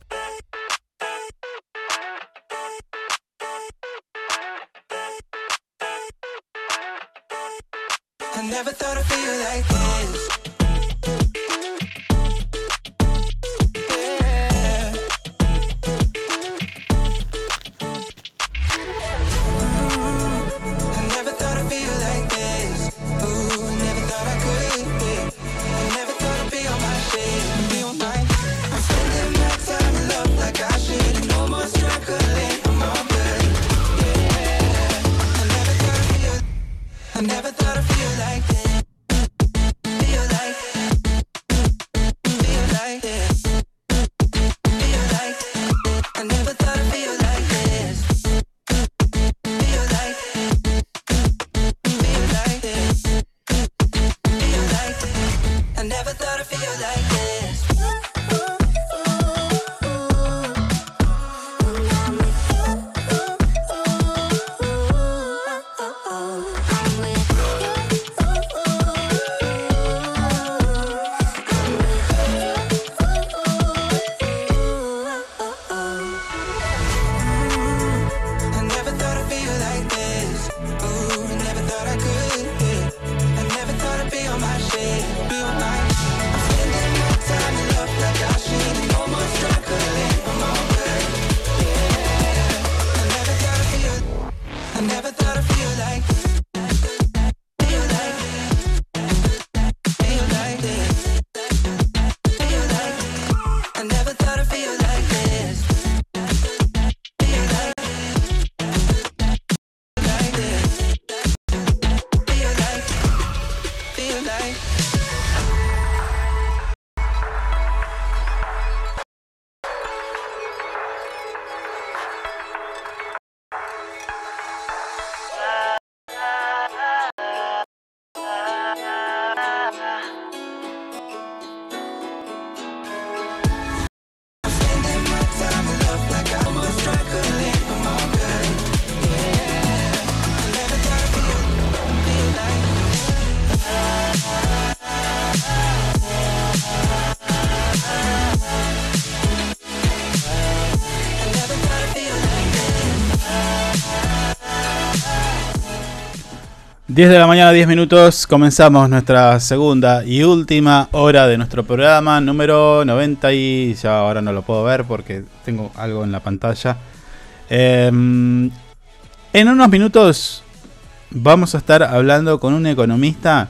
10 de la mañana, 10 minutos, comenzamos nuestra segunda y última hora de nuestro programa número 90 y ya ahora no lo puedo ver porque tengo algo en la pantalla. Em, en unos minutos vamos a estar hablando con un economista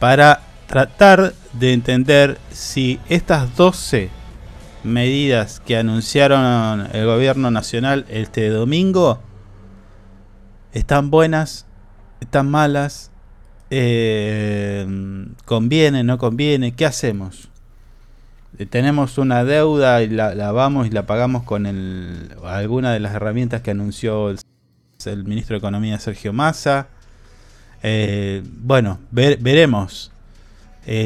para tratar de entender si estas 12 medidas que anunciaron el gobierno nacional este domingo están buenas están malas, eh, conviene, no conviene, ¿qué hacemos? Eh, tenemos una deuda y la, vamos y la pagamos con el, alguna de las herramientas que anunció el, ministro de Economía Sergio Massa. Eh, bueno, veremos.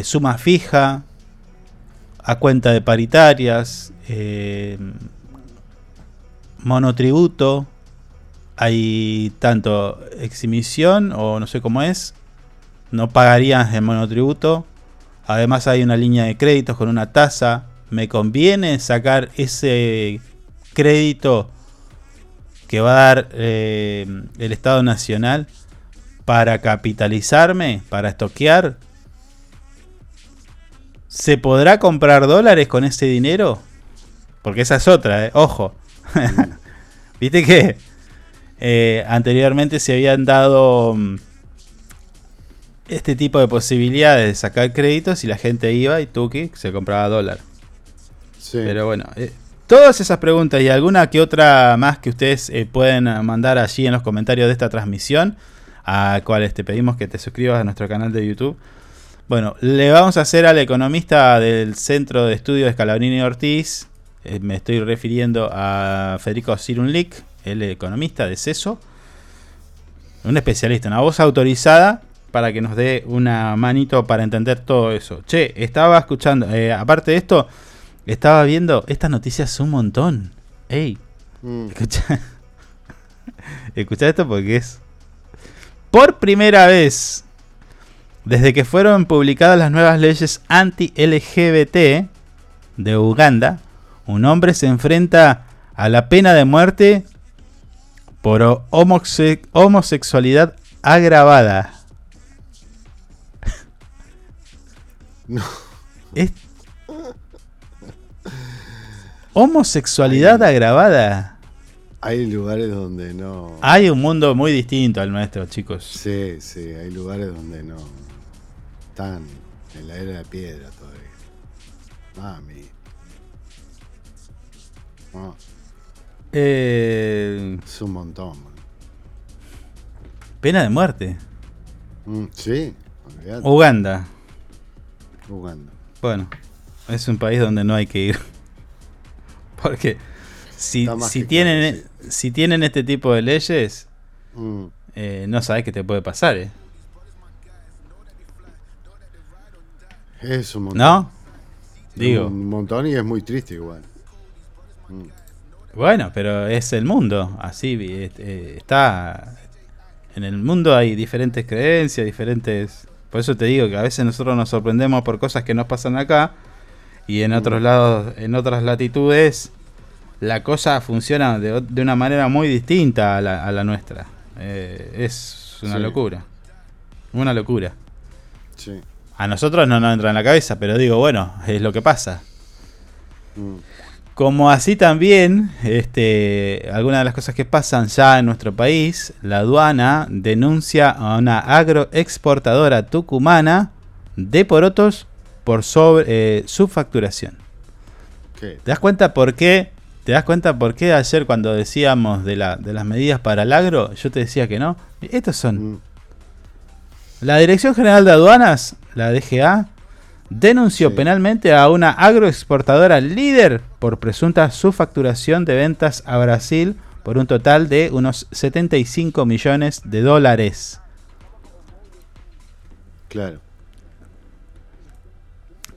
suma fija, a cuenta de paritarias, monotributo, hay tanto exhibición o no sé cómo es, no pagarías el monotributo. Además hay una línea de créditos con una tasa. ¿Me conviene sacar ese crédito que va a dar eh, el Estado Nacional para capitalizarme, para estoquear? ¿Se podrá comprar dólares con ese dinero? Porque esa es otra, eh. ojo. ¿Viste qué? Eh, anteriormente se habían dado mm, este tipo de posibilidades de sacar créditos y la gente iba y tuki se compraba dólar. Pero bueno, eh, todas esas preguntas y alguna que otra más que ustedes eh, pueden mandar allí en los comentarios de esta transmisión, a cuales te pedimos que te suscribas a nuestro canal de YouTube. Bueno, le vamos a hacer al economista del Centro de Estudios de Scalabrini Ortiz, me estoy refiriendo a Federico Cirunlik, el economista de CESO, un especialista, una voz autorizada para que nos dé una manito para entender todo eso. Che, estaba escuchando, eh, aparte de esto, estaba viendo estas noticias un montón. Ey, mm. escucha, escucha esto porque es por primera vez desde que fueron publicadas las nuevas leyes anti-LGBT de Uganda, un hombre se enfrenta a la pena de muerte por homosexualidad agravada. No. homosexualidad agravada. Hay lugares donde no. Hay un mundo muy distinto al nuestro, chicos. Sí, sí, hay lugares donde no. Están en la era de piedra todavía. Mami. Eh, es un montón. Pena de muerte. Mm, sí. Uganda. Uganda. Bueno, es un país donde no hay que ir. Porque si, si tienen, si tienen este tipo de leyes, mm. eh, no sabes qué te puede pasar. Eh. Es un montón. ¿No? Digo. Un montón y es muy triste igual. Mm. Bueno, pero es el mundo, así eh, está. En el mundo hay diferentes creencias, diferentes. Por eso te digo que a veces nosotros nos sorprendemos por cosas que nos pasan acá y en otros lados, en otras latitudes, la cosa funciona de, una manera muy distinta a la, nuestra. Eh, es una locura. Una locura. Sí. A nosotros no nos entra en la cabeza, pero digo, bueno, es lo que pasa. Mm. Como así también, este, algunas de las cosas que pasan ya en nuestro país, la aduana denuncia a una agroexportadora tucumana de porotos por sobre, eh, subfacturación. ¿Te das cuenta por qué? ¿Te das cuenta por qué ayer cuando decíamos de, la, de las medidas para el agro, yo te decía que no? Estos son. Mm. La Dirección General de Aduanas, la DGA, denunció penalmente a una agroexportadora líder por presunta subfacturación de ventas a Brasil por un total de unos 75 millones de dólares. Claro.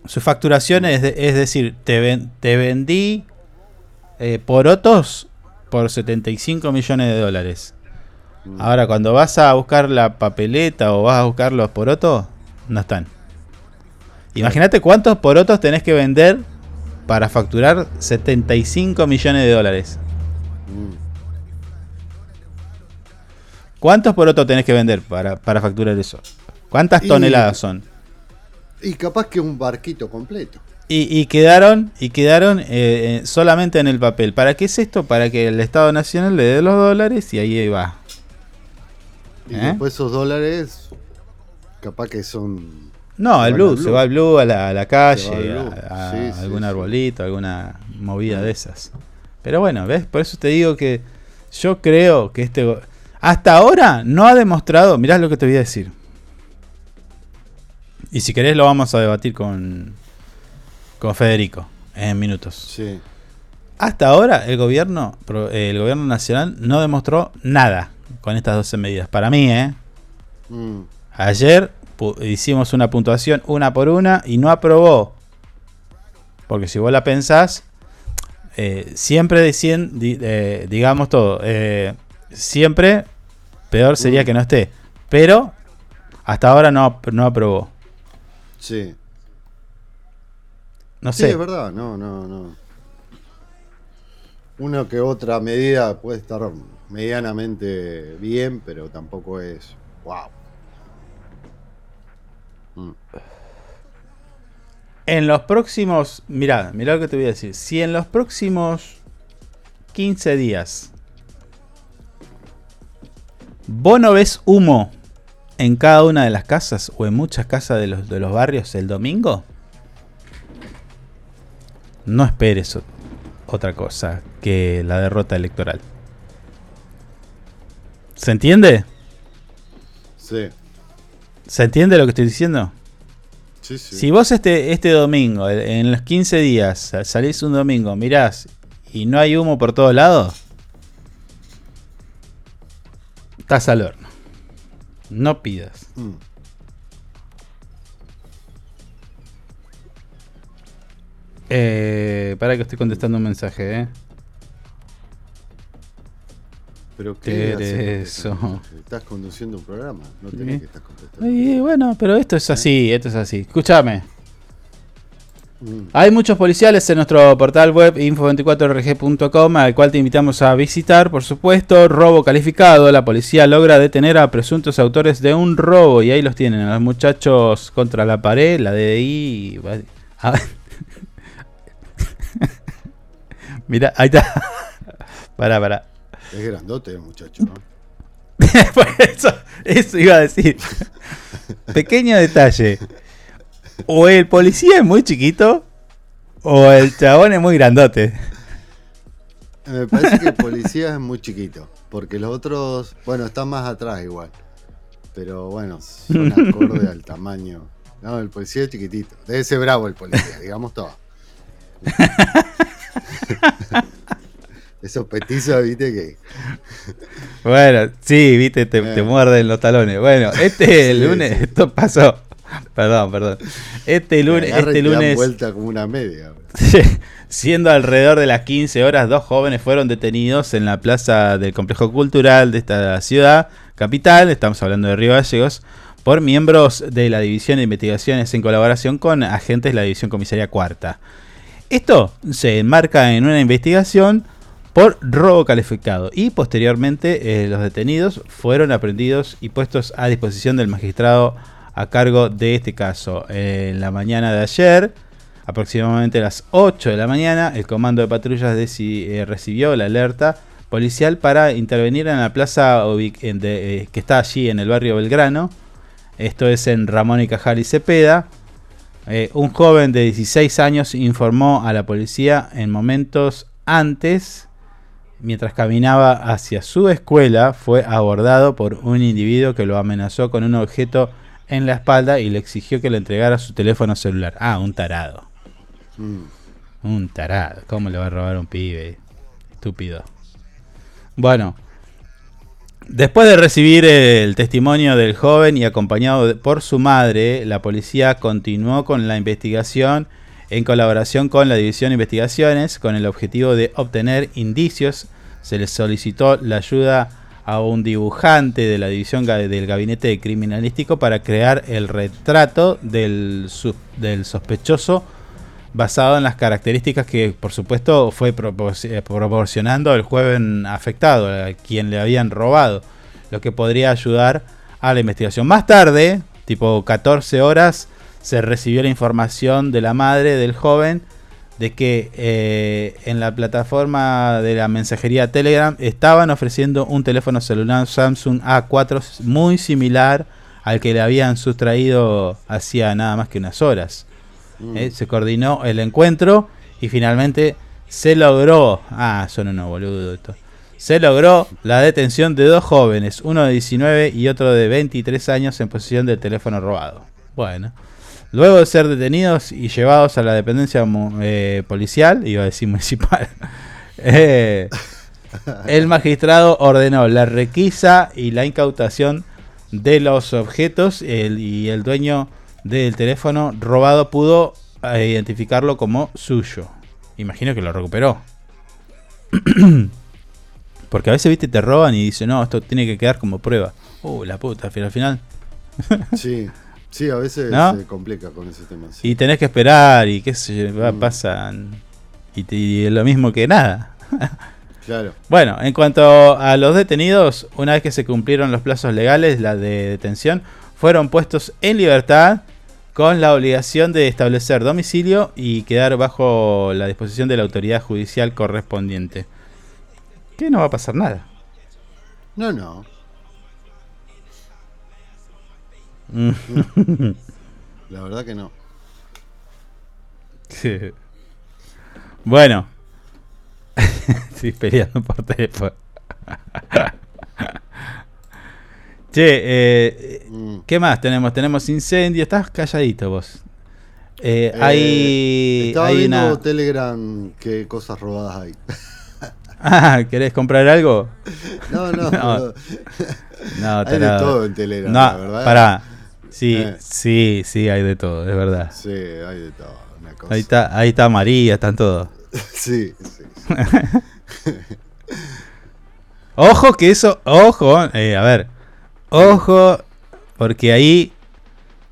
Su facturación es, es decir, te, te vendí eh, porotos por 75 millones de dólares. Mm. Ahora, cuando vas a buscar la papeleta o vas a buscar los porotos, no están. Imagínate cuántos porotos tenés que vender para facturar 75 millones de dólares. ¿Cuántos porotos tenés que vender para, para facturar eso? ¿Cuántas Y- toneladas son? Y capaz que un barquito completo. Y, y quedaron, y quedaron eh, eh, solamente en el papel. ¿Para qué es esto? Para que el Estado Nacional le dé los dólares y ahí va. Y ¿Eh? después esos dólares, capaz que son. No, se al van blue, al se va al blue a la, a la calle, a, a Sí, sí, algún sí. arbolito, alguna movida de esas. Pero bueno, ¿ves? Por eso te digo que yo creo que este... Hasta ahora no ha demostrado, mirá lo que te voy a decir. Y si querés lo vamos a debatir con, con Federico en minutos. Sí. Hasta ahora el gobierno, pro- el gobierno nacional no demostró nada con estas 12 medidas. Para mí, ¿eh? Mm. Ayer hicimos una puntuación una por una y no aprobó. Porque si vos la pensás, eh, siempre de 100, di- eh, digamos todo, eh, siempre peor sería Mm. que no esté. Pero hasta ahora no, no aprobó. Sí. No Sí, sé. es verdad, no, no, no. Una que otra medida puede estar medianamente bien, pero tampoco es. ¡Wow! Mm. En los próximos, mirá, mirá lo que te voy a decir. Si en los próximos 15 días vos no ves humo en cada una de las casas o en muchas casas de los, de los barrios el domingo, no esperes otra cosa que la derrota electoral. ¿Se entiende? Sí, ¿Se entiende lo que estoy diciendo? Sí, sí. Si vos este, este domingo, en los 15 días, sa- salís un domingo, mirás y no hay humo por todos lados, estás al horno. No pidas. Mm. Eh, para que estoy contestando un mensaje, ¿eh? Pero ¿qué contestando? Estás conduciendo un programa, no tenés Sí. que estar contestando. Y bueno, pero esto es así, esto es así. Escúchame. Mm. Hay muchos policiales en nuestro portal web info24rg.com al cual te invitamos a visitar, por supuesto. Robo calificado, la policía logra detener a presuntos autores de un robo y ahí los tienen, a los muchachos contra la pared, la DDI. y. Mira, ahí está. Pará, pará. Es grandote el muchacho, ¿no? Por eso, eso iba a decir. Pequeño detalle. O el policía es muy chiquito, o el chabón es muy grandote. Me parece que el policía es muy chiquito, porque los otros, bueno, están más atrás igual. Pero bueno, son acorde al tamaño. No, el policía es chiquitito. Debe ser bravo el policía, digamos todo. Esos petizos, viste que. Bueno, sí, viste, te, te muerden los talones. Bueno, este Sí, lunes, sí. esto pasó. Perdón, perdón. Este lunes, este lunes, vuelta como una media. siendo alrededor de las 15 horas, dos jóvenes fueron detenidos en la plaza del complejo cultural de esta ciudad capital. Estamos hablando de Río Gallegos por miembros de la División de Investigaciones en colaboración con agentes de la División Comisaría Cuarta. Esto se enmarca en una investigación por robo calificado y posteriormente eh, los detenidos fueron aprendidos y puestos a disposición del magistrado a cargo de este caso. en la mañana de ayer, aproximadamente a las 8 de la mañana, el comando de patrullas eh, recibió la alerta policial para intervenir en la plaza eh, que está allí en el barrio Belgrano. Esto es en Ramón y Cajal y Cepeda. Eh, un joven de 16 años informó a la policía en momentos antes, mientras caminaba hacia su escuela, fue abordado por un individuo que lo amenazó con un objeto en la espalda y le exigió que le entregara su teléfono celular. Ah, un tarado. Mm. Un tarado. ¿Cómo le va a robar a un pibe? Estúpido. Bueno. Después de recibir el testimonio del joven y acompañado por su madre, la policía continuó con la investigación en colaboración con la División de Investigaciones con el objetivo de obtener indicios. Se les solicitó la ayuda a un dibujante de la División del Gabinete Criminalístico para crear el retrato del, sospechoso basado en las características que por supuesto fue eh, proporcionando el joven afectado, a quien le habían robado. lo que podría ayudar a la investigación. Más tarde, tipo 14 horas, se recibió la información de la madre del joven de que eh, en la plataforma de la mensajería Telegram estaban ofreciendo un teléfono celular Samsung A4 muy similar al que le habían sustraído hacía nada más que unas horas. Mm. Eh, se coordinó el encuentro y finalmente se logró. Ah, son unos boludos estos. Se logró la detención de dos jóvenes, uno de 19 y otro de 23 años en posesión del teléfono robado. Bueno, luego de ser detenidos y llevados a la dependencia eh, policial, iba a decir municipal, eh, el magistrado ordenó la requisa y la incautación de los objetos el- y el dueño del teléfono robado pudo eh, identificarlo como suyo. Imagino que lo recuperó. Porque a veces, viste, te roban y dicen, no, esto tiene que quedar como prueba. Uh, la puta, al final. Sí, sí, a veces ¿No? se complica con ese tema. sí. Y tenés que esperar y qué sé yo, Mm. pasan. Y, te- y lo mismo que nada. Claro. Bueno, en cuanto a los detenidos, una vez que se cumplieron los plazos legales, la de detención, fueron puestos en libertad con la obligación de establecer domicilio y quedar bajo la disposición de la autoridad judicial correspondiente. Que no va a pasar nada. No, no. La verdad que no. Sí. Bueno. Estoy peleando por teléfono. che, eh, Mm. ¿qué más tenemos? Tenemos incendio. Estás calladito vos. Eh, Eh, hay Estaba hay viendo una... Telegram qué cosas robadas hay. Ah, ¿querés comprar algo? No, no, no, no. no, Hay de todo en Telegram, No, la verdad. Pará. Sí, Eh. sí, sí, hay de todo, es verdad. Sí, hay de todo. Una cosa. Ahí está, ahí está María, están todos. Sí, sí. Ojo que eso, ojo, eh, a ver, ojo, porque ahí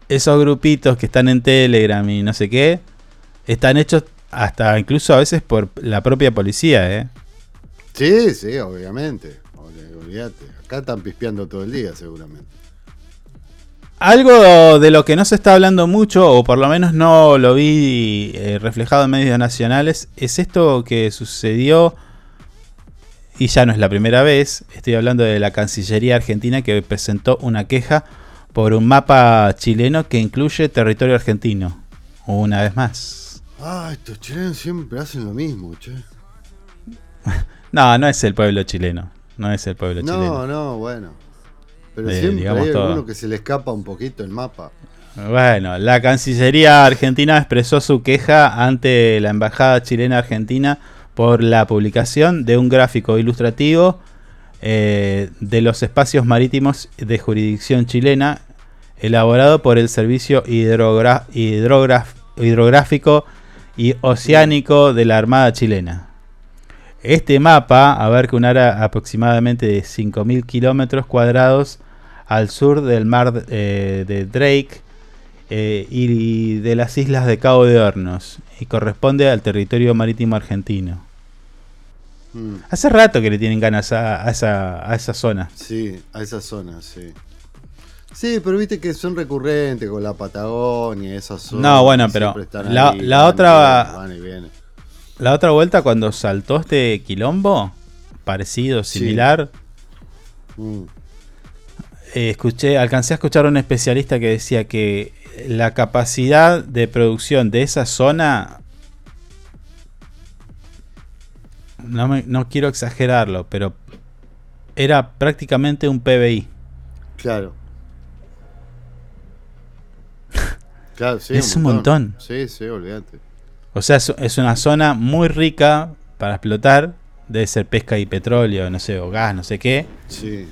esos grupitos que están en Telegram y no sé qué, están hechos hasta incluso a veces por la propia policía, ¿eh? Sí, sí, obviamente. Ol- Olvídate. Acá están pispeando todo el día, seguramente. Algo de lo que no se está hablando mucho, o por lo menos no lo vi eh, reflejado en medios nacionales, es esto que sucedió, y ya no es la primera vez, estoy hablando de la Cancillería Argentina que presentó una queja por un mapa chileno que incluye territorio argentino, una vez más. Ah, estos chilenos siempre hacen lo mismo, che. No, no es el pueblo chileno, no es el pueblo No, chileno. no, bueno. Pero Eh, siempre hay todo. alguno que se le escapa un poquito el mapa. Bueno, la Cancillería Argentina expresó su queja ante la Embajada Chilena Argentina por la publicación de un gráfico ilustrativo eh, de los espacios marítimos de jurisdicción chilena elaborado por el Servicio Hidrogra- Hidrográfico y Oceánico de la Armada Chilena. Este mapa abarca un área aproximadamente de 5.000 kilómetros cuadrados al sur del mar eh, de Drake eh, y de las islas de Cabo de Hornos y corresponde al territorio marítimo argentino. Mm, Hace rato que le tienen ganas a, a esa, a esa zona. Sí, a esa zona, sí. Sí, pero viste que son recurrentes con la Patagonia, esas zonas. No, bueno, pero la- ahí, la van y otra- van y. La otra vuelta cuando saltó este quilombo, parecido, Sí. similar, Mm, eh, escuché, alcancé a escuchar a un especialista que decía que la capacidad de producción de esa zona no, me- no quiero exagerarlo, pero era prácticamente un PBI. Claro. Claro, sí, Es un montón. Sí, sí, olvídate. O sea, es, una zona muy rica para explotar. Debe ser pesca y petróleo, no sé, o gas, no sé qué. Sí.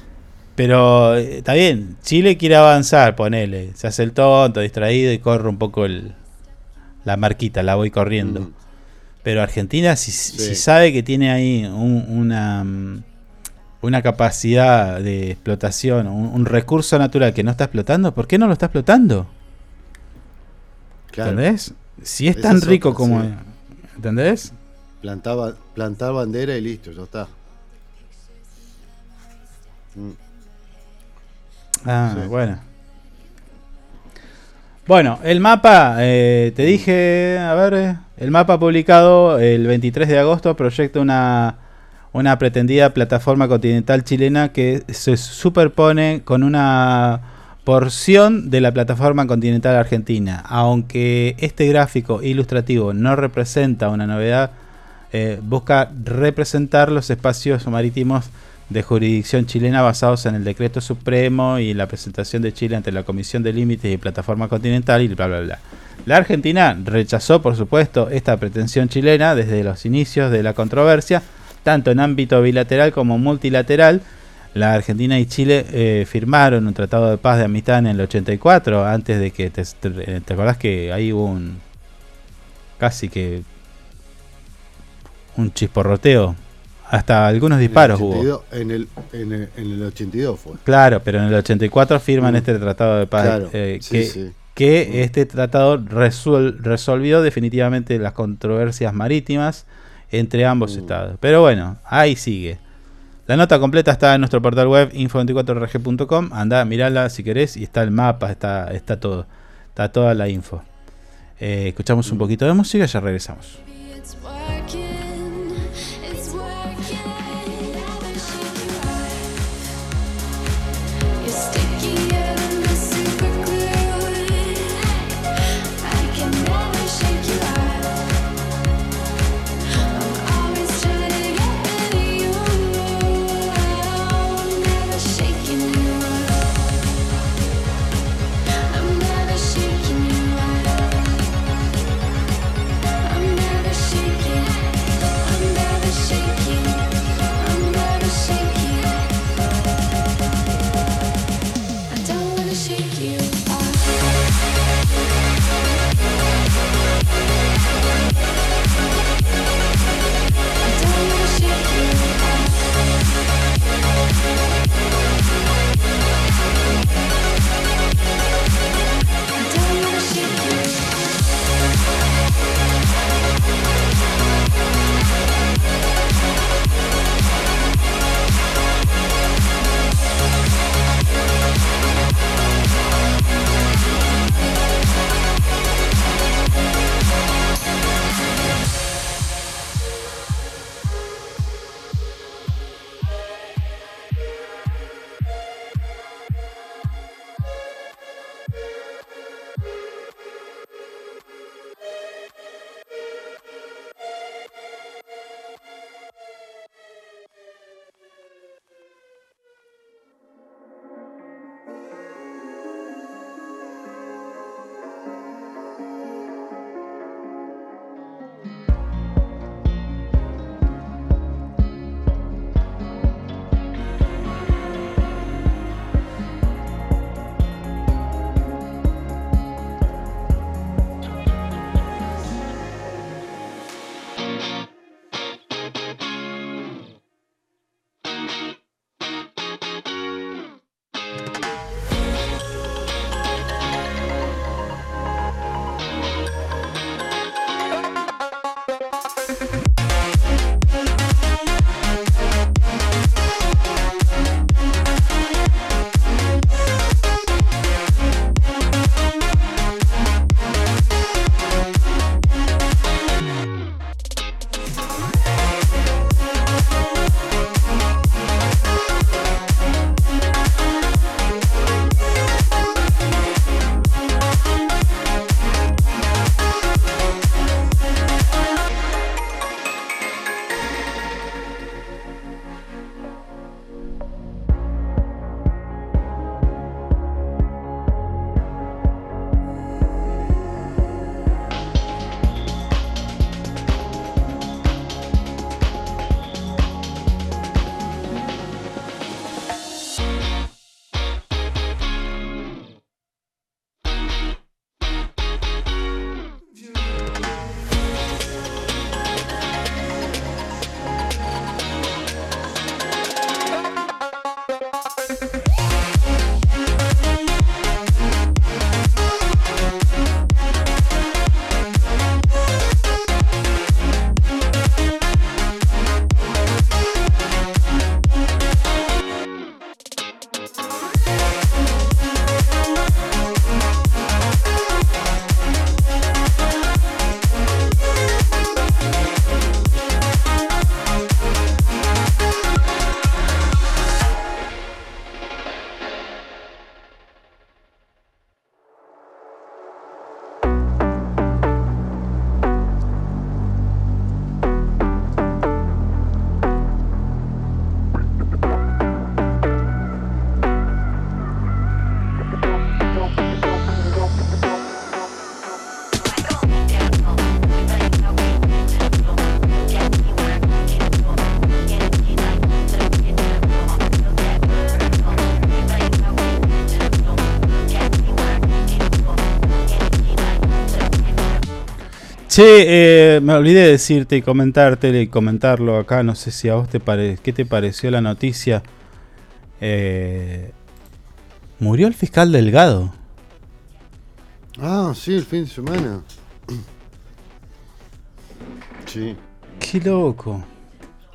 Pero eh, está bien, Chile quiere avanzar, ponele. Se hace el tonto, distraído y corre un poco el, la marquita, la voy corriendo. Mm. Pero Argentina, si, si sabe que tiene ahí un- una, una capacidad de explotación, un, un recurso natural que no está explotando, ¿por qué no lo está explotando? Claro. ¿Entendés? Si es tan rico como... sí. ¿Entendés? Plantaba, plantar bandera y listo, ya está. Mm. Ah, Sí. bueno. Bueno, el mapa, eh, te dije, a ver, eh, el mapa publicado el 23 de agosto proyecta una, una pretendida plataforma continental chilena que se superpone con una porción de la plataforma continental argentina. Aunque este gráfico ilustrativo no representa una novedad, eh, busca representar los espacios marítimos de jurisdicción chilena basados en el decreto supremo y la presentación de Chile ante la Comisión de Límites y Plataforma Continental y bla bla bla. La Argentina rechazó, por supuesto, esta pretensión chilena desde los inicios de la controversia, tanto en ámbito bilateral como multilateral. La Argentina y Chile eh, firmaron un tratado de paz de amistad en el 84, antes de que te, te, te acordás que ahí hubo un casi que un chisporroteo, hasta algunos disparos en el hubo. 82, En el, en, el, en el 82 fue. Claro, pero en el 84 firman Mm. este tratado de paz. Claro, eh, sí, que sí. que este tratado resuel- resolvió definitivamente las controversias marítimas entre ambos Mm. estados. Pero bueno, ahí sigue. La nota completa está en nuestro portal web info24rg.com. Anda, mirala si querés y está el mapa, está, está todo. Está toda la info. Eh, escuchamos un poquito de música y ya regresamos. Che, eh, me olvidé de decirte y comentarte y comentarlo acá. No sé si a vos te pare... ¿Qué te pareció la noticia? Eh, murió el fiscal Delgado. Ah, sí, el fin de semana. Sí. Qué loco.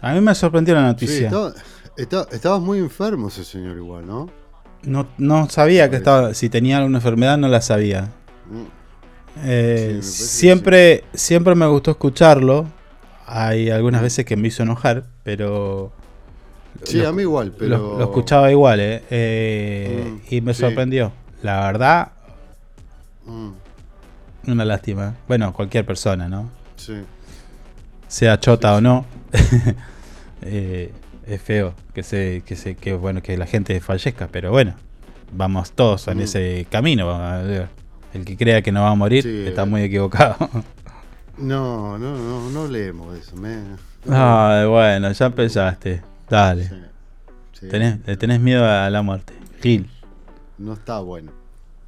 A mí me sorprendió la Sí, noticia. estaba, estaba- muy enfermo ese señor igual, ¿no? No, no sabía que estaba. Si tenía alguna enfermedad, no la sabía. Mm. Eh, Sí, siempre, siempre me gustó escucharlo. Hay algunas veces que me hizo enojar, pero. Sí, a mí igual, pero- Lo, lo escuchaba igual, ¿eh? Eh, Mm, y me sí. sorprendió. La verdad, Mm, una lástima. Bueno, cualquier persona, ¿no? sí. Sea chota o no. eh, es feo que se, que se, que bueno, que la gente fallezca, pero bueno, vamos todos en Mm. ese camino. a ver. El que crea que no va a morir Sí, está muy equivocado. No, no, no, no leemos eso. Me, Ay, bueno, ya empezaste. Dale. sí. Tenés, le tenés miedo a la muerte. Gil. No está bueno.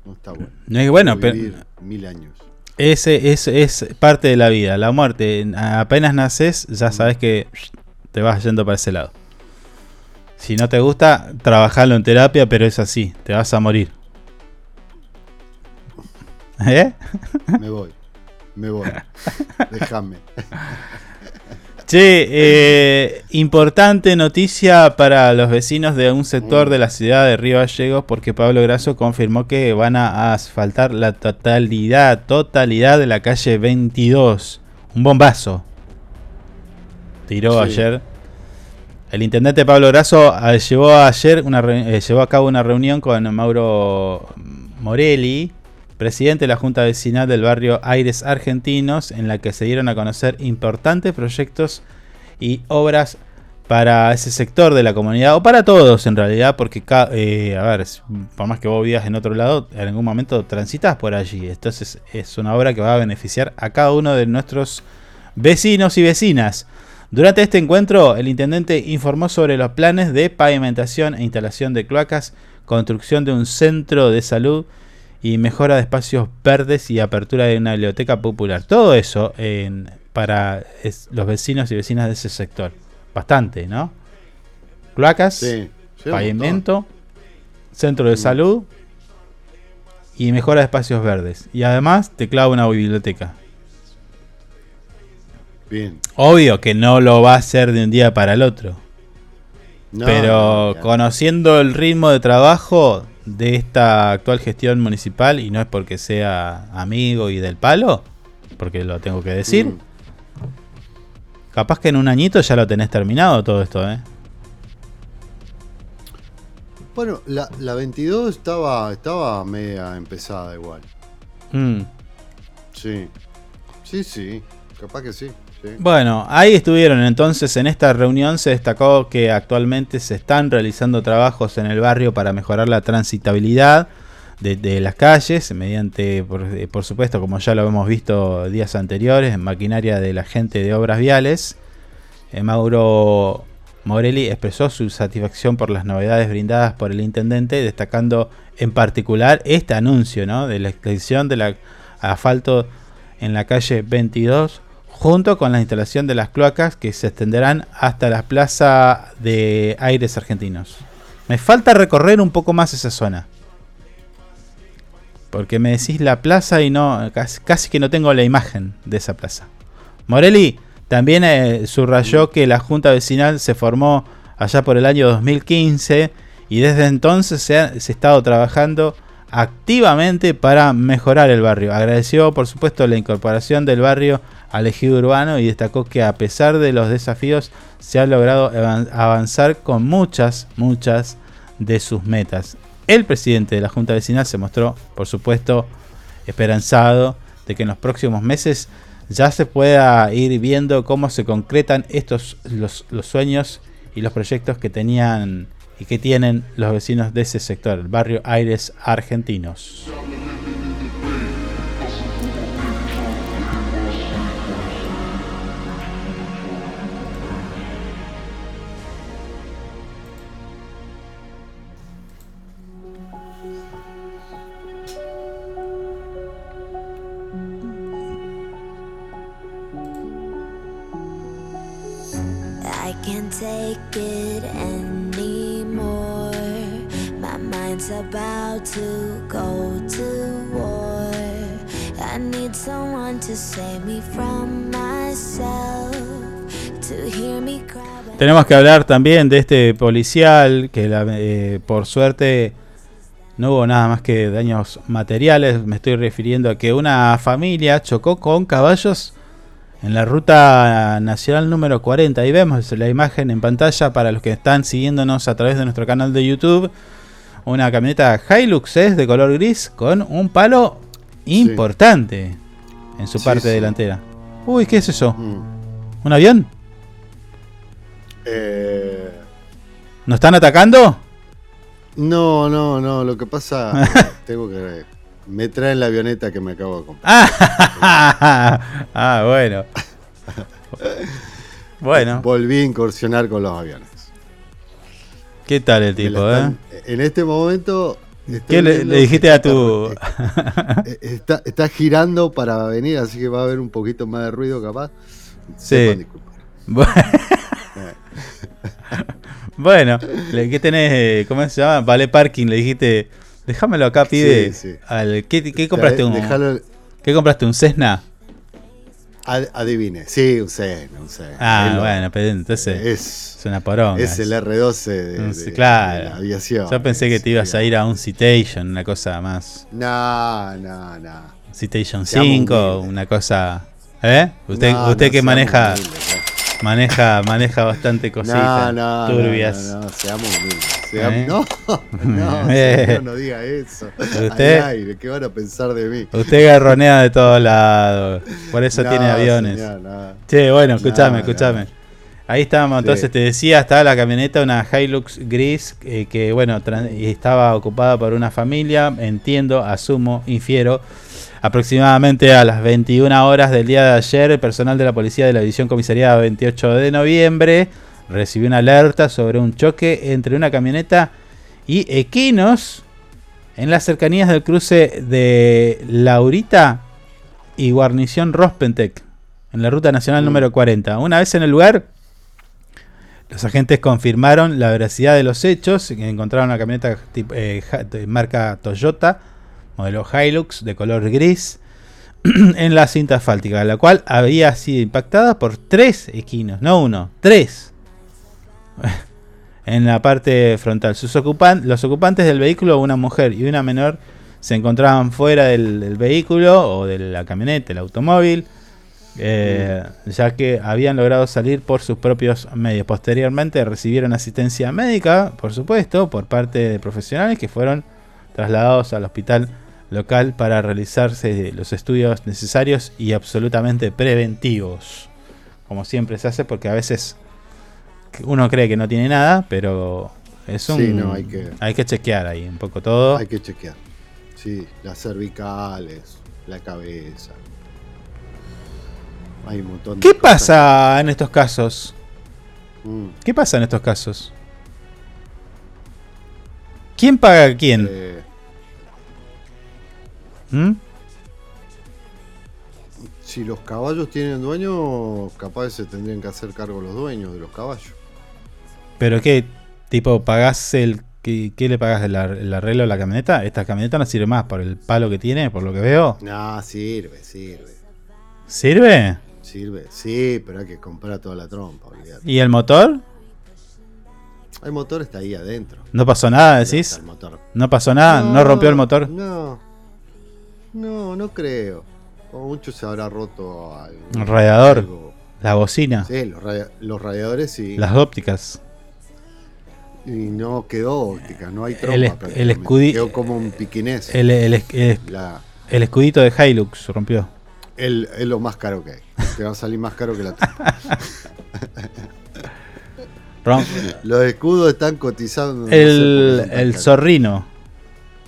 No está bueno. No es bueno, pero- mil años. Ese es, es parte de la vida. La muerte, apenas naces, ya sabes que te vas yendo para ese lado. Si no te gusta, trabajalo en terapia, pero es así, te vas a morir. ¿Eh? Me voy. Me voy. Déjame. Che, eh, importante noticia para los vecinos de un sector de la ciudad de Río Gallegos porque Pablo Grasso confirmó que van a asfaltar la totalidad, totalidad de la calle 22. Un bombazo. Tiró Sí. ayer. El intendente Pablo Grasso eh, llevó ayer una eh, llevó a cabo una reunión con Mauro Morelli, presidente de la Junta Vecinal del barrio Aires Argentinos, en la que se dieron a conocer importantes proyectos y obras para ese sector de la comunidad, o para todos en realidad, porque, eh, a ver, por más que vos vivas en otro lado, en algún momento transitas por allí. Entonces es una obra que va a beneficiar a cada uno de nuestros vecinos y vecinas. Durante este encuentro, el intendente informó sobre los planes de pavimentación e instalación de cloacas, construcción de un centro de salud y mejora de espacios verdes y apertura de una biblioteca popular. Todo eso en- para es- los vecinos y vecinas de ese sector. Bastante, ¿no? Cloacas, Sí, sí, un pavimento, centro de salud y mejora de espacios verdes. Y además te clava una biblioteca. Bien. Obvio que no lo va a hacer de un día para el otro. No, pero no, conociendo el ritmo de trabajo de esta actual gestión municipal, y no es porque sea amigo y del palo, porque lo tengo que decir, Mm. capaz que en un añito ya lo tenés terminado todo esto, ¿eh? Bueno, la, la 22 estaba, estaba media empezada igual. Mm. Sí. Sí, sí. Capaz que sí. Bueno, ahí estuvieron entonces en esta reunión se destacó que actualmente se están realizando trabajos en el barrio para mejorar la transitabilidad de, de las calles mediante, por, eh, por supuesto, como ya lo hemos visto días anteriores, en maquinaria de la gente de obras viales. Eh, Mauro Morelli expresó su satisfacción por las novedades brindadas por el intendente, destacando en particular este anuncio ¿no? de la extensión del asfalto en la calle 22 junto con la instalación de las cloacas que se extenderán hasta la plaza de aires argentinos. Me falta recorrer un poco más esa zona. Porque me decís la plaza y no casi, que no tengo la imagen de esa plaza. Morelli también eh, subrayó que la Junta Vecinal se formó allá por el año 2015 y desde entonces se ha estado trabajando activamente para mejorar el barrio. Agradeció por supuesto la incorporación del barrio al ejido urbano y destacó que a pesar de los desafíos se ha logrado avan- avanzar con muchas, muchas de sus metas. El presidente de la Junta Vecinal se mostró, por supuesto, esperanzado de que en los próximos meses ya se pueda ir viendo cómo se concretan estos los, los sueños y los proyectos que tenían y que tienen los vecinos de ese sector, el barrio Aires Argentinos. Tenemos que hablar también de este policial que la- eh, por suerte no hubo nada más que daños materiales. Me estoy refiriendo a que una familia chocó con caballos en la ruta nacional número 40. Ahí vemos la imagen en pantalla para los que están siguiéndonos a través de nuestro canal de YouTube. Una camioneta Hilux es de color gris con un palo importante en su Sí, parte sí. delantera. Uy, ¿qué es eso? Mm. ¿Un avión? Eh, ¿Nos están atacando? no, no, no. Lo que pasa, tengo que. Me traen la avioneta que me acabo de comprar. Ah, ah, bueno. Bueno, Volví a incursionar con los aviones. ¿qué tal el tipo, eh? En este momento. ¿Qué le, le dijiste a tu... eh, Está, está girando para venir, así que va a haber un poquito más de ruido capaz. Sí. Bueno, ¿qué tenés? ¿Cómo se llama? Vale Parking, le dijiste, déjamelo acá, pibe. Sí, sí. Al, ¿qué, qué compraste? Un, Dejalo- ¿Qué compraste? ¿Un Cessna? ad- adivine. Sí, un Cessna, un Cessna. Ah, lo- bueno, pero entonces es, es una poronga. es el R12 de, Un- de- claro. de la aviación. Yo pensé que te ibas a ir a un Citation, una cosa más. No, no, no. Citation Seamos 5, humildes. una cosa. ¿Eh? Usted, No, usted no, que maneja, humildes, maneja, maneja bastante cositas no, turbias. No, no, no, seamos humildes. ¿Eh? No, no, Eh. señor, no diga eso. Usted- Al aire, ¿qué van a pensar de mí? Usted garronea de todos lados. Por eso No, tiene aviones. señor, no. Che, bueno, escúchame, escúchame. Ahí estábamos, Sí. entonces te decía, estaba la camioneta, una Hilux gris, eh, que bueno, estaba ocupada por una familia, entiendo, asumo, infiero. Aproximadamente a las 21 horas del día de ayer, el personal de la policía de la división comisariada 28 de noviembre recibió una alerta sobre un choque entre una camioneta y equinos en las cercanías del cruce de Laurita y Guarnición Rospentec, en la ruta nacional número 40. Una vez en el lugar, los agentes confirmaron la veracidad de los hechos, que encontraron una camioneta tipo- eh, marca Toyota, modelo Hilux, de color gris, en la cinta asfáltica, la cual había sido impactada por tres equinos, no uno, tres. en la parte frontal. Sus ocupan- los ocupantes del vehículo, una mujer y una menor, se encontraban fuera del, vehículo o de la camioneta, el automóvil, eh, ya que habían logrado salir por sus propios medios. Posteriormente recibieron asistencia médica, por supuesto, por parte de profesionales que fueron trasladados al hospital local para realizarse los estudios necesarios y absolutamente preventivos. Como siempre se hace, porque a veces uno cree que no tiene nada, pero es un. Sí, no, hay que- hay que chequear ahí un poco todo. Hay que chequear. Sí, las cervicales, la cabeza. Hay un montón de ¿Qué cosas. pasa en estos casos? Mm. ¿Qué pasa en estos casos? ¿Quién paga a quién? Eh, ¿Mm? si los caballos tienen dueño, capaz se tendrían que hacer cargo los dueños de los caballos. ¿Pero qué? ¿Tipo pagás el... ¿Qué, qué le pagas el, ar- el arreglo de la camioneta? Esta camioneta no sirve más por el palo que tiene, por lo que veo. No, sirve, sirve. ¿Sirve? Sirve, sí, pero hay que comprar toda la trompa, olvidate. ¿Y el motor? El motor está ahí adentro. ¿No pasó nada, ¿Dónde decís? el motor? ¿No pasó nada? ¿No, rompió el motor? No, no, no creo. Como mucho se habrá roto algo. El radiador, algo. la bocina, Sí, los, los radiadores sí. las ópticas. Y no quedó óptica, no hay trompa. El, el escudi- Quedó como un piquinés. El, el el- La- el escudito de Hilux rompió. el- es lo más caro que hay. Te va a salir más caro que la trompa. Rom- Los escudos están cotizando. no sé por el, el zorrino.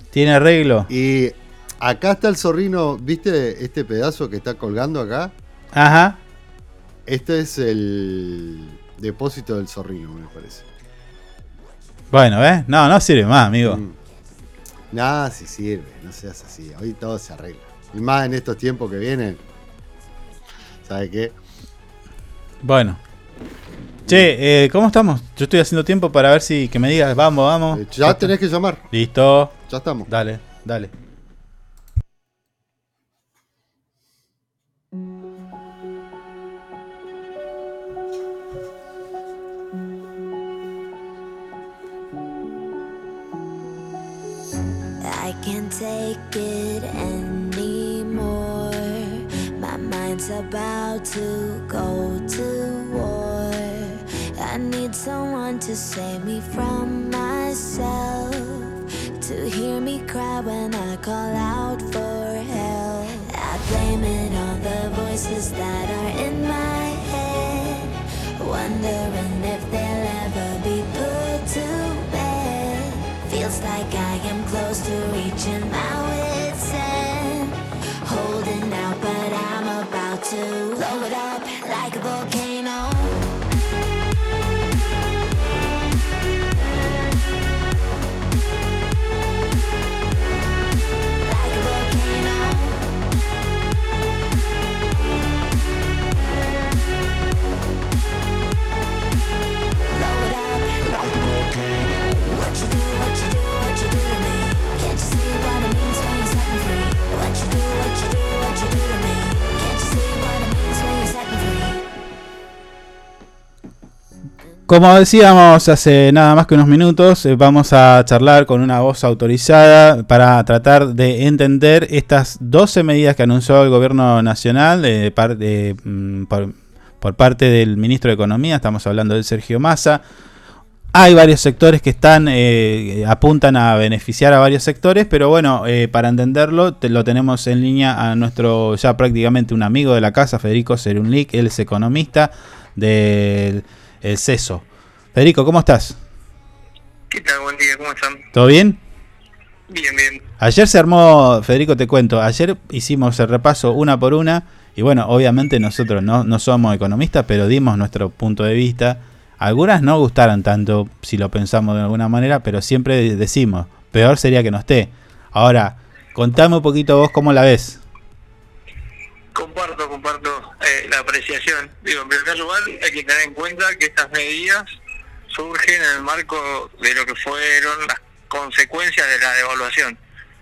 ¿Tiene arreglo? Y acá está el zorrino, ¿viste este pedazo que está colgando acá? Ajá. Este es el depósito del zorrino, me parece. Bueno, ¿ves? No, no sirve más, amigo. Mm. Nada, si sirve, no seas así. Hoy todo se arregla. Y más en estos tiempos que vienen. ¿Sabe qué? Bueno. Che, eh, ¿cómo estamos? Yo estoy haciendo tiempo para ver si que me digas, vamos, vamos. Eh, ya tenés que llamar. Listo. Ya estamos. Dale, dale. Take it anymore. My mind's about to go to war. I need someone to save me from myself. To hear me cry when I call out for help. I blame it on the voices that are in my head. Wondering if they'll ever be put to bed. Feels like I am close to reaching to blow it up Como decíamos hace nada más que unos minutos, eh, vamos a charlar con una voz autorizada para tratar de entender estas 12 medidas que anunció el gobierno nacional mm, por, parte del ministro de Economía, estamos hablando de Sergio Massa. Hay varios sectores que están eh, apuntan a beneficiar a varios sectores, pero bueno, eh, para entenderlo te- lo tenemos en línea a nuestro ya prácticamente un amigo de la casa, Federico Cerunlic, él es economista del el CESO. Federico, ¿cómo estás? ¿Qué tal? Buen día, ¿cómo están? ¿Todo bien? Bien, bien. Ayer se armó, Federico, te cuento, ayer hicimos el repaso una por una y bueno, obviamente nosotros no, no somos economistas, pero dimos nuestro punto de vista. Algunas no gustaron tanto, si lo pensamos de alguna manera, pero siempre decimos, peor sería que no esté. Ahora, contame un poquito vos cómo la ves. Comparto, comparto eh, la apreciación. Digo, en primer lugar, hay que tener en cuenta que estas medidas surgen en el marco de lo que fueron las consecuencias de la devaluación.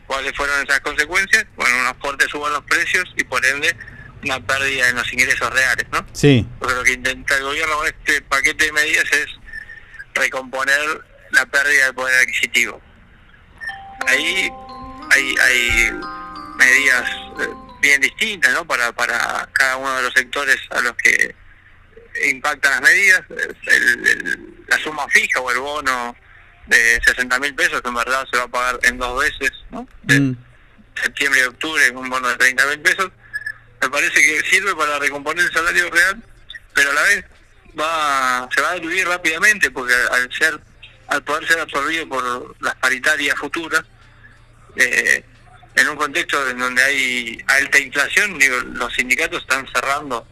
¿Cuáles fueron esas consecuencias? Bueno, una fuerte suba en los precios y por ende una pérdida en los ingresos reales, ¿no? Sí, Porque lo que intenta el gobierno con este paquete de medidas es recomponer la pérdida del poder adquisitivo. Ahí hay, hay medidas eh, bien distintas ¿no? para, para cada uno de los sectores a los que impactan las medidas. El- el- la suma fija o el bono de 60 mil pesos, que en verdad se va a pagar en dos veces, ¿no? Mm, septiembre y octubre, un bono de 30 mil pesos, me parece que sirve para recomponer el salario real, pero a la vez va se va a diluir rápidamente porque al ser al poder ser absorbido por las paritarias futuras, eh, en un contexto en donde hay alta inflación, digo, los sindicatos están cerrando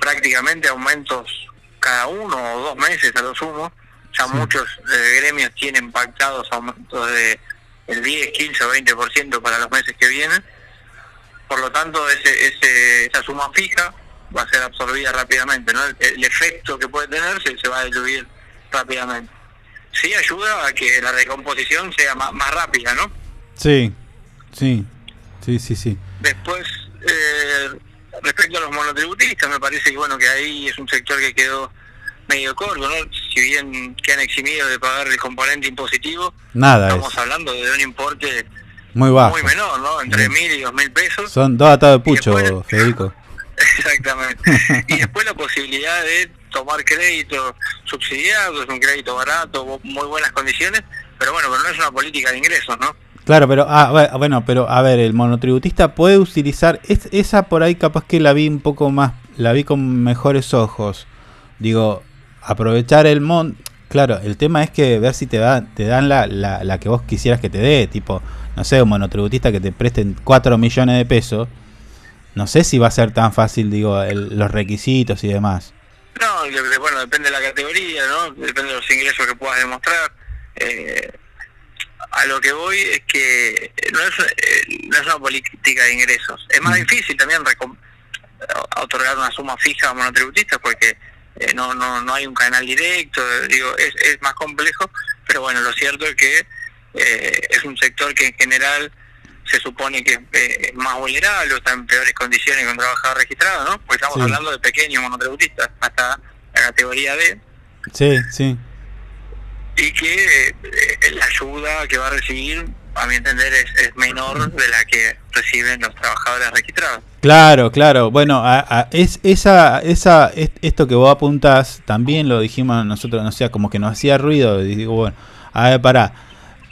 prácticamente aumentos cada uno o dos meses a lo sumo. Ya muchos eh, gremios tienen pactados aumentos de el 10, 15 o 20% para los meses que vienen. Por lo tanto, ese, ese, esa suma fija va a ser absorbida rápidamente. ¿no? El, el efecto que puede tener se, se va a diluir rápidamente. Sí ayuda a que la recomposición sea más, más rápida, ¿no? sí, sí, sí, sí, sí. Después, eh, respecto a los monotributistas, me parece que bueno que ahí es un sector que quedó medio corto, ¿no? Si bien que han eximido de pagar el componente impositivo, Nada estamos es. hablando de un importe Muy bajo. muy menor, ¿no? Entre mil y dos mil pesos. Son dos atados de pucho, Federico. Exactamente. y después la posibilidad de tomar crédito subsidiado, es un crédito barato, muy buenas condiciones, pero bueno, pero no es una política de ingresos, ¿no? Claro, pero ah, bu- bueno, pero a ver, el monotributista puede utilizar es- esa por ahí capaz que la vi un poco más, la vi con mejores ojos. Digo, aprovechar el mon, claro, el tema es que ver si te da, te dan la, la, la que vos quisieras que te dé, tipo, no sé, un monotributista que te presten 4 millones de pesos. No sé si va a ser tan fácil, digo, el- los requisitos y demás. No, bueno, depende de la categoría, ¿no? Depende de los ingresos que puedas demostrar. Eh, a lo que voy es que no es, eh, no es una política de ingresos. Es más difícil también otorgar una suma fija a monotributistas porque eh, no, no, no hay un canal directo, digo, es, es más complejo, pero bueno, lo cierto es que eh, es un sector que en general se supone que es eh, más vulnerable o está en peores condiciones que un trabajador registrado, ¿no? Porque estamos Sí. hablando de pequeños monotributistas, hasta la categoría D, Sí, sí. Y que eh, la ayuda que va a recibir, a mi entender, es, menor de la que reciben los trabajadores registrados. Claro, claro. Bueno, a- a- es esa, esa, es- esto que vos apuntás, también lo dijimos nosotros, no sé, como que nos hacía ruido. Y digo, bueno, a ver, pará,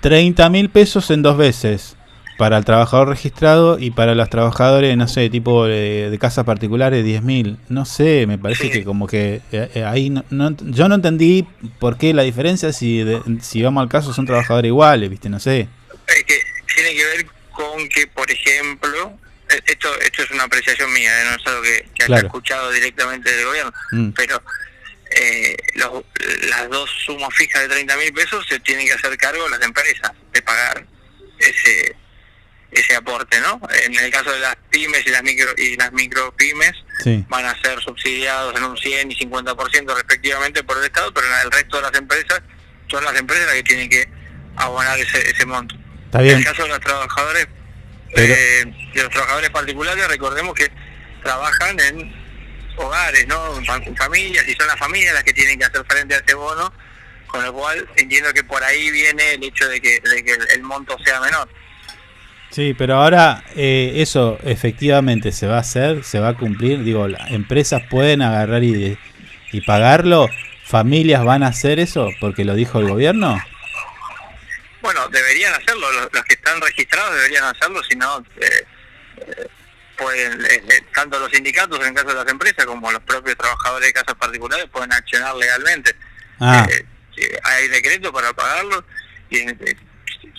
30 mil pesos en dos veces para el trabajador registrado y para los trabajadores, no sé, tipo de, de casas particulares, 10 mil. No sé, me parece que como que eh, eh, ahí no, no- yo no entendí por qué la diferencia si, de- si vamos al caso son trabajadores iguales, viste, no sé. Eh, que tiene que ver con que, por ejemplo, eh, esto esto es una apreciación mía, eh, no es algo que, que haya escuchado directamente del gobierno, Mm. pero eh, los- las dos sumas fijas de 30 mil pesos se tienen que hacer cargo las empresas de pagar ese ese aporte, ¿no? En el caso de las pymes y las micro y las micropymes Sí. van a ser subsidiados en un 100 y 50% respectivamente por el Estado, pero en el resto de las empresas son las empresas las que tienen que abonar ese, ese monto. Está En bien. el caso de los trabajadores, Pero- eh, de los trabajadores particulares, recordemos que trabajan en hogares, ¿no? En fam- en familias, y son las familias las que tienen que hacer frente a ese bono, con lo cual entiendo que por ahí viene el hecho de que, de que el monto sea menor. Sí, pero ahora eh, eso efectivamente se va a hacer, se va a cumplir. Digo, las empresas pueden agarrar y, y pagarlo. ¿Familias van a hacer eso porque lo dijo el gobierno? Bueno, deberían hacerlo, los, los que están registrados deberían hacerlo, si no, eh, eh, pueden, eh, eh, tanto los sindicatos en el caso de las empresas como los propios trabajadores de casas particulares pueden accionar legalmente. Ah, hay decreto para pagarlo y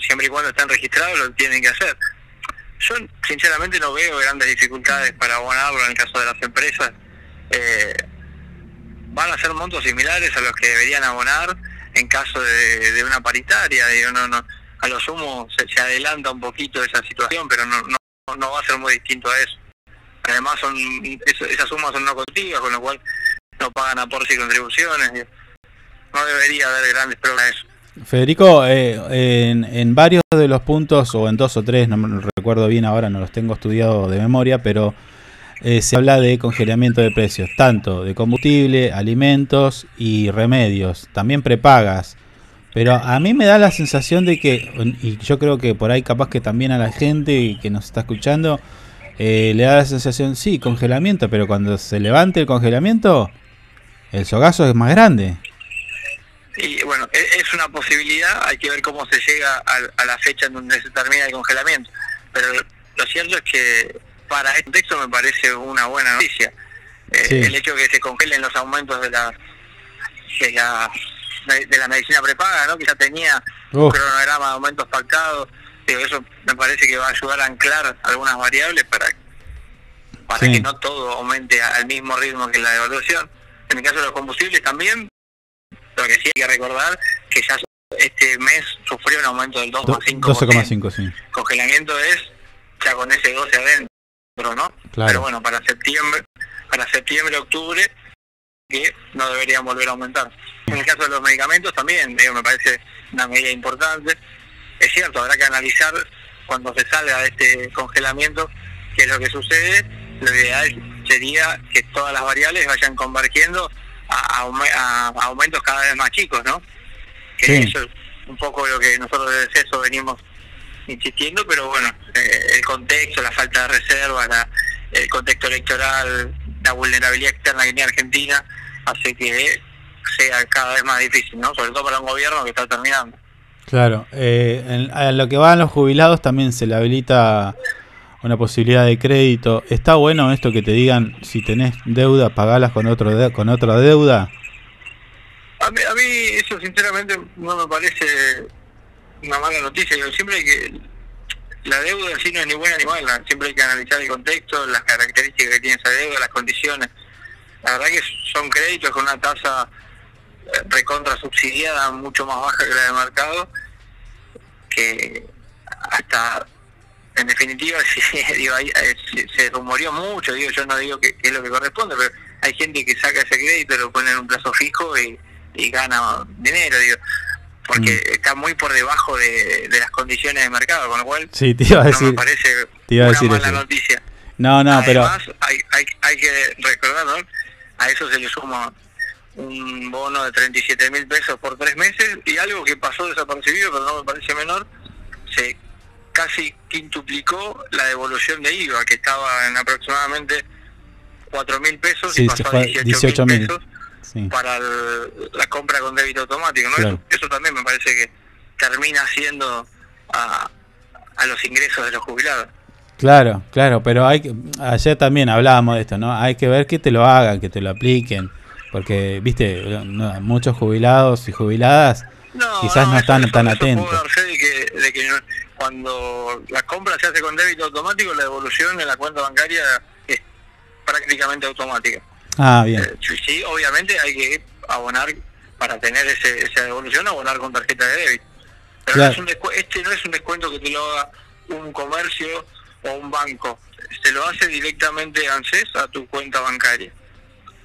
siempre y cuando están registrados lo tienen que hacer. Yo sinceramente no veo grandes dificultades para abonarlo en el caso de las empresas. Eh, van a ser montos similares a los que deberían abonar en caso de, una paritaria. Digo, no, no, a lo sumo se, adelanta un poquito esa situación, pero no, no, no va a ser muy distinto a eso. Además, son eso- esas sumas son no contigas, con lo cual no pagan aportes y contribuciones. No debería haber grandes problemas. Federico, eh, en, en varios de los puntos, o en dos o tres, no me recuerdo bien ahora, no los tengo estudiado de memoria, pero eh, se habla de congelamiento de precios, tanto de combustible, alimentos y remedios, también prepagas. Pero a mí me da la sensación de que, y yo creo que por ahí capaz que también a la gente que nos está escuchando, eh, le da la sensación, sí, congelamiento, pero cuando se levante el congelamiento, el sogazo es más grande. Y bueno, e- es una posibilidad, hay que ver cómo se llega a, a la fecha en donde se termina el congelamiento. Pero lo cierto es que para este contexto me parece una buena noticia. Eh, Sí. El hecho de que se congelen los aumentos de la, de la, de la medicina prepaga, ¿no? que ya tenía un Uf. cronograma de aumentos pactados, digo, eso me parece que va a ayudar a anclar algunas variables para, para Sí. que no todo aumente al mismo ritmo que la devaluación. En el caso de los combustibles también, lo que sí hay que recordar que ya este mes sufrió un aumento del 2,5%. 12,5, sí. Congelamiento es ya con ese 12 adentro, ¿no? Claro. Pero bueno, para septiembre, para septiembre, octubre, que no deberían volver a aumentar. En el caso de los medicamentos también, digo, me parece una medida importante. Es cierto, habrá que analizar cuando se salga de este congelamiento qué es lo que sucede. Lo ideal sería que todas las variables vayan convergiendo a, a aumentos cada vez más chicos, ¿no? Que Sí. eso es un poco lo que nosotros desde eso venimos insistiendo, pero bueno, eh, el contexto, la falta de reservas, la- el contexto electoral, la vulnerabilidad externa que tiene Argentina, hace que sea cada vez más difícil, ¿no? Sobre todo para un gobierno que está terminando. Claro, eh, en- a lo que van los jubilados también se le habilita una posibilidad de crédito. Está bueno esto que te digan si tenés deuda, pagalas con otro de- con otra deuda. A mí, a mí eso sinceramente no me parece una mala noticia. Siempre hay que... La deuda sí no es ni buena ni mala. Siempre hay que analizar el contexto, las características que tiene esa deuda, las condiciones. La verdad que son créditos con una tasa eh, recontra subsidiada mucho más baja que la del mercado, que hasta, en definitiva, sí, digo, ahí, eh, se, se rumoreó mucho, digo, yo no digo que, que es lo que corresponde, pero hay gente que saca ese crédito, lo pone en un plazo fijo y, y gana dinero, digo, porque Mm. está muy por debajo de, de las condiciones de mercado, con lo cual Sí, te iba a no me parece te iba a una mala eso. noticia. No, no, pero. Además, hay, hay, hay que recordar, ¿no? a eso se le suma un bono de 37 mil pesos por tres meses y algo que pasó desapercibido, pero no me parece menor, se casi quintuplicó la devolución de IVA, que estaba en aproximadamente 4 mil pesos Sí, y pasó a a 18 18 mil pesos Sí. para el- la compra con débito automático. ¿no? Claro. Eso, eso también me parece que termina siendo a, a los ingresos de los jubilados. Claro, claro, pero hay que, ayer también hablábamos de esto, ¿no? Hay que ver que te lo hagan, que te lo apliquen, porque, viste, no, muchos jubilados y jubiladas quizás no, están tan atentos. Puedo de que, de que no- cuando la compra se hace con débito automático, la devolución en la cuenta bancaria es prácticamente automática. Ah, bien. Eh, sí, sí, obviamente hay que abonar para tener ese, esa devolución, abonar con tarjeta de débito. Pero no es un descu- este no es un descuento que te lo haga un comercio o un banco. Se lo hace directamente ANSES a tu cuenta bancaria.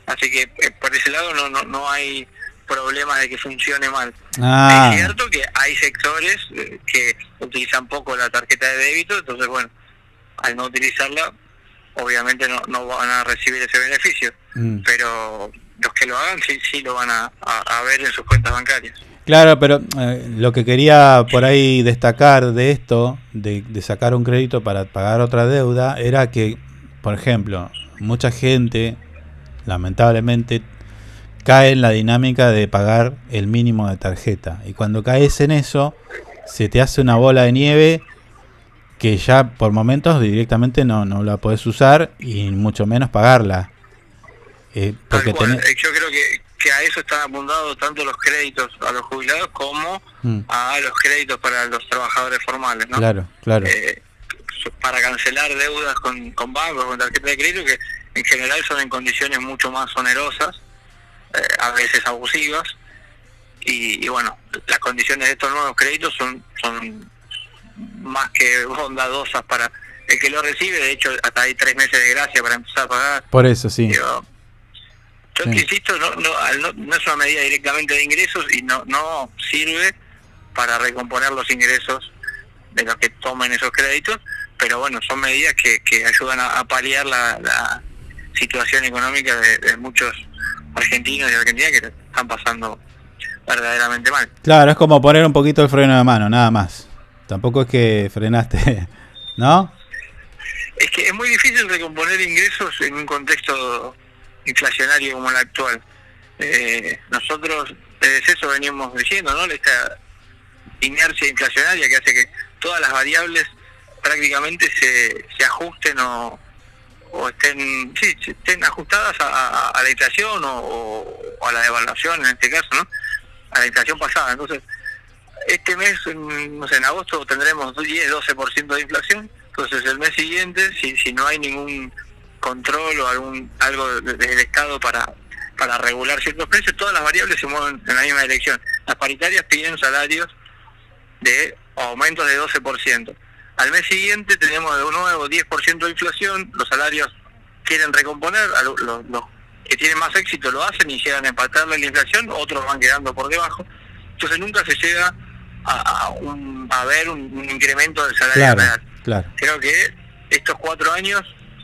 Así que eh, por ese lado no, no, no hay problemas de que funcione mal. Ah. Es cierto que hay sectores eh, que utilizan poco la tarjeta de débito, entonces bueno, al no utilizarla, obviamente no, no van a recibir ese beneficio, Mm. pero los que lo hagan sí, sí lo van a, a- a ver en sus cuentas bancarias. Claro, pero eh, lo que quería por ahí destacar de esto, de, de sacar un crédito para pagar otra deuda, era que, por ejemplo, mucha gente, lamentablemente, cae en la dinámica de pagar el mínimo de tarjeta. Y cuando caes en eso, se te hace una bola de nieve que ya por momentos directamente no, no la puedes usar y mucho menos pagarla. Eh, porque tenés- eh, Yo creo que, que a eso están apuntados tanto los créditos a los jubilados como Mm, a los créditos para los trabajadores formales, ¿no? Claro, claro. Eh, para cancelar deudas con, con bancos, con tarjeta de crédito, que en general son en condiciones mucho más onerosas, eh, a veces abusivas, y, y bueno, las condiciones de estos nuevos créditos son, son más que bondadosas para el que lo recibe, de hecho hasta hay tres meses de gracia para empezar a pagar. Por eso, sí. Digo, yo Sí. insisto, no, no, no, no es una medida directamente de ingresos y no, no sirve para recomponer los ingresos de los que tomen esos créditos, pero bueno, son medidas que, que ayudan a, a paliar la, la situación económica de, de muchos argentinos y argentinas que están pasando verdaderamente mal. Claro, es como poner un poquito el freno de mano, nada más. Tampoco es que frenaste, ¿no? Es que es muy difícil recomponer ingresos en un contexto inflacionario como el actual. Eh, nosotros desde eso venimos diciendo, ¿no? Esta inercia inflacionaria que hace que todas las variables prácticamente se, se ajusten o, o estén, sí, estén ajustadas a, la inflación o, o- a la devaluación en este caso, ¿no? A la inflación pasada. Entonces, este mes, en, no sé, en agosto tendremos 10-12% de inflación, entonces el mes siguiente, si, si no hay ningún control o algún algo de- desde el Estado para, para regular ciertos precios, todas las variables se mueven en la misma dirección. Las paritarias piden salarios de aumentos de 12%. Al mes siguiente tenemos de nuevo 10% de inflación, los salarios quieren recomponer, los que tienen más éxito lo hacen y llegan a empatarle la inflación, otros van quedando por debajo. Entonces nunca se llega a, a, un- a ver un, un incremento del salario Claro, real. claro. Creo que estos cuatro años,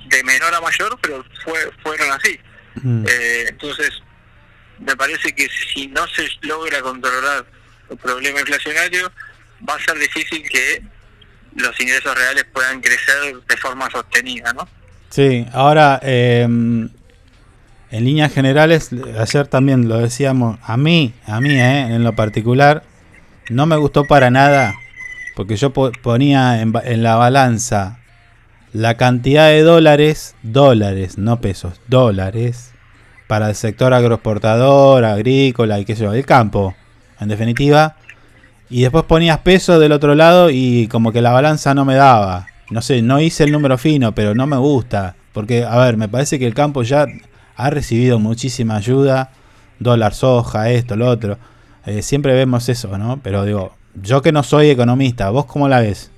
de menor a mayor, pero fue, fueron así. Mm. Eh, entonces, me parece que si no se logra controlar el problema inflacionario, va a ser difícil que los ingresos reales puedan crecer de forma sostenida, ¿no? Sí, ahora, eh, en líneas generales, ayer también lo decíamos, a mí, a mí, eh, en lo particular, no me gustó para nada, porque yo po- ponía en, en la balanza la cantidad de dólares, dólares, no pesos, dólares, para el sector agroexportador, agrícola y qué sé yo, el campo, en definitiva, y después ponías pesos del otro lado y como que la balanza no me daba. No sé, no hice el número fino, pero no me gusta. Porque, a ver, me parece que el campo ya ha recibido muchísima ayuda. Dólar soja, esto, lo otro. Eh, siempre vemos eso, ¿no? Pero digo, yo que no soy economista, ¿vos cómo la ves?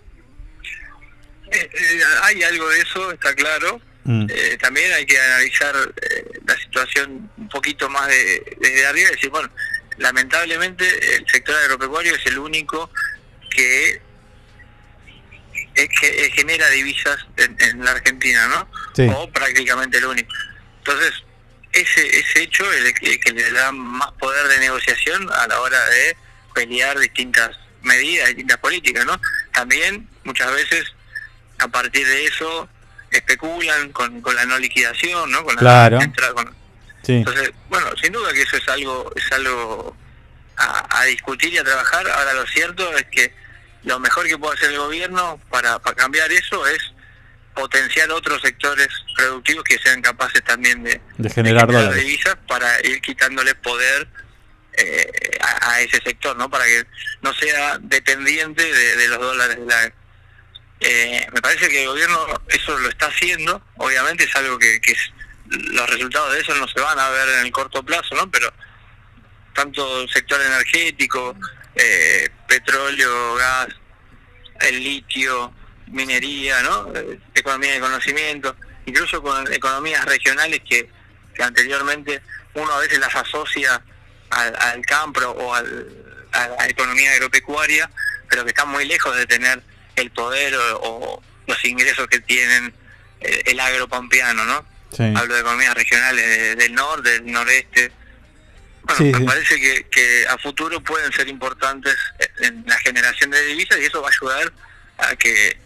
Eh, eh, hay algo de eso, está claro. Mm. eh, también hay que analizar eh, la situación un poquito más de, desde arriba y decir, bueno, lamentablemente el sector agropecuario es el único que, es que eh, genera divisas en, en la Argentina, ¿no? Sí. O prácticamente el único. Entonces, ese, ese hecho es el que, que le da más poder de negociación a la hora de pelear distintas medidas, distintas políticas, ¿no? También muchas veces a partir de eso especulan con, con la no liquidación, ¿no? Con la Claro. entrada con- Sí. entonces, bueno, sin duda que eso es algo es algo a, a discutir y a trabajar. Ahora lo cierto es que lo mejor que puede hacer el gobierno para, para cambiar eso es potenciar otros sectores productivos que sean capaces también de, De generar generar dólares. divisas para ir quitándole poder eh, a, a ese sector, ¿no? Para que no sea dependiente de, de los dólares de la eh, me parece que el gobierno eso lo está haciendo, obviamente es algo que, que es- los resultados de eso no se van a ver en el corto plazo, ¿no? Pero tanto el sector energético, eh, petróleo, gas, el litio, minería, ¿no? Eh, economía de conocimiento, incluso con economías regionales que, anteriormente uno a veces las asocia al, al campo o al- a la economía agropecuaria, pero que están muy lejos de tener el poder o, o los ingresos que tienen eh, el agropampeano, ¿no? Sí. Hablo de economías regionales de- del norte, del noreste. Bueno, Sí, me sí. parece que, que a futuro pueden ser importantes en la generación de divisas y eso va a ayudar a que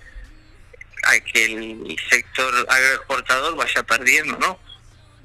a que el sector agroexportador vaya perdiendo, ¿no?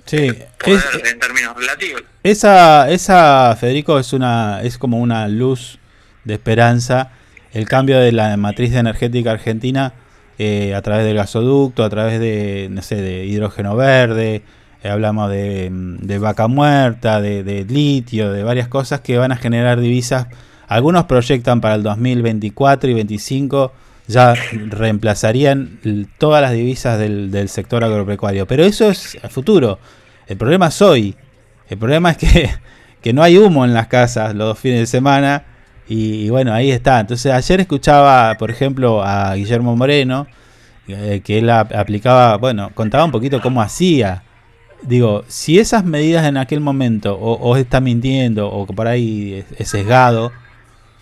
Sí. Poder Es- en términos relativos. Esa, esa, Federico, es una, es como una luz de esperanza. El cambio de la matriz energética argentina eh, a través del gasoducto, a través de, no sé, de hidrógeno verde, eh, hablamos de, mm, de vaca muerta, de, litio, de varias cosas que van a generar divisas. Algunos proyectan para el 2024 y 2025 ya reemplazarían todas las divisas del, sector agropecuario. Pero eso es futuro. El problema es hoy. El problema es que, que no hay humo en las casas los fines de semana. Y, bueno, ahí está. Entonces ayer escuchaba, por ejemplo, a Guillermo Moreno, eh, que él ap- aplicaba, bueno, contaba un poquito cómo hacía. Digo, si esas medidas en aquel momento, o, o está mintiendo, o por ahí es, es sesgado,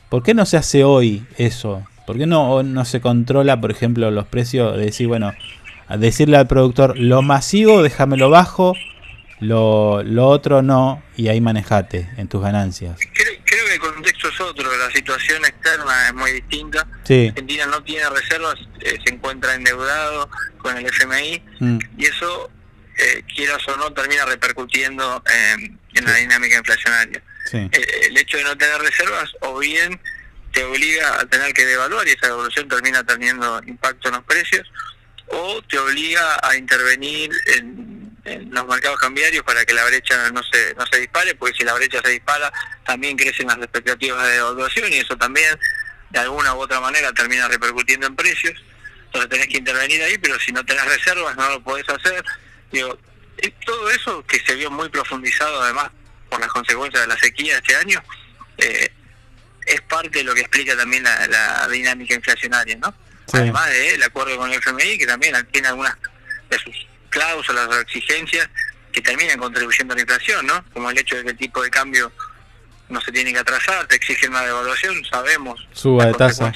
¿por qué no se hace hoy eso? ¿Por qué no, no se controla, por ejemplo, los precios? De decir, bueno, decirle al productor, lo masivo déjamelo bajo, lo, lo otro no, y ahí manejate en tus ganancias. Creo, creo que el otro, la situación externa es muy distinta. Sí. Argentina no tiene reservas, eh, se encuentra endeudado con el FMI Mm, y eso, eh, quieras o no, termina repercutiendo en, en la dinámica inflacionaria. sí. Eh, el hecho de no tener reservas o bien te obliga a tener que devaluar y esa devaluación termina teniendo impacto en los precios o te obliga a intervenir en, en los mercados cambiarios para que la brecha no se, no se dispare, porque si la brecha se dispara también crecen las expectativas de devaluación y eso también de alguna u otra manera termina repercutiendo en precios. Entonces tenés que intervenir ahí, pero si no tenés reservas no lo podés hacer. Digo, eh, todo eso que se vio muy profundizado además por las consecuencias de la sequía este año, eh, es parte de lo que explica también la, la dinámica inflacionaria, ¿no? Sí. Además del acuerdo con el FMI, que también tiene algunas de sus cláusulas o exigencias que terminan contribuyendo a la inflación, ¿no? Como el hecho de que el tipo de cambio no se tiene que atrasar, te exigen una devaluación, sabemos Suba de tasa.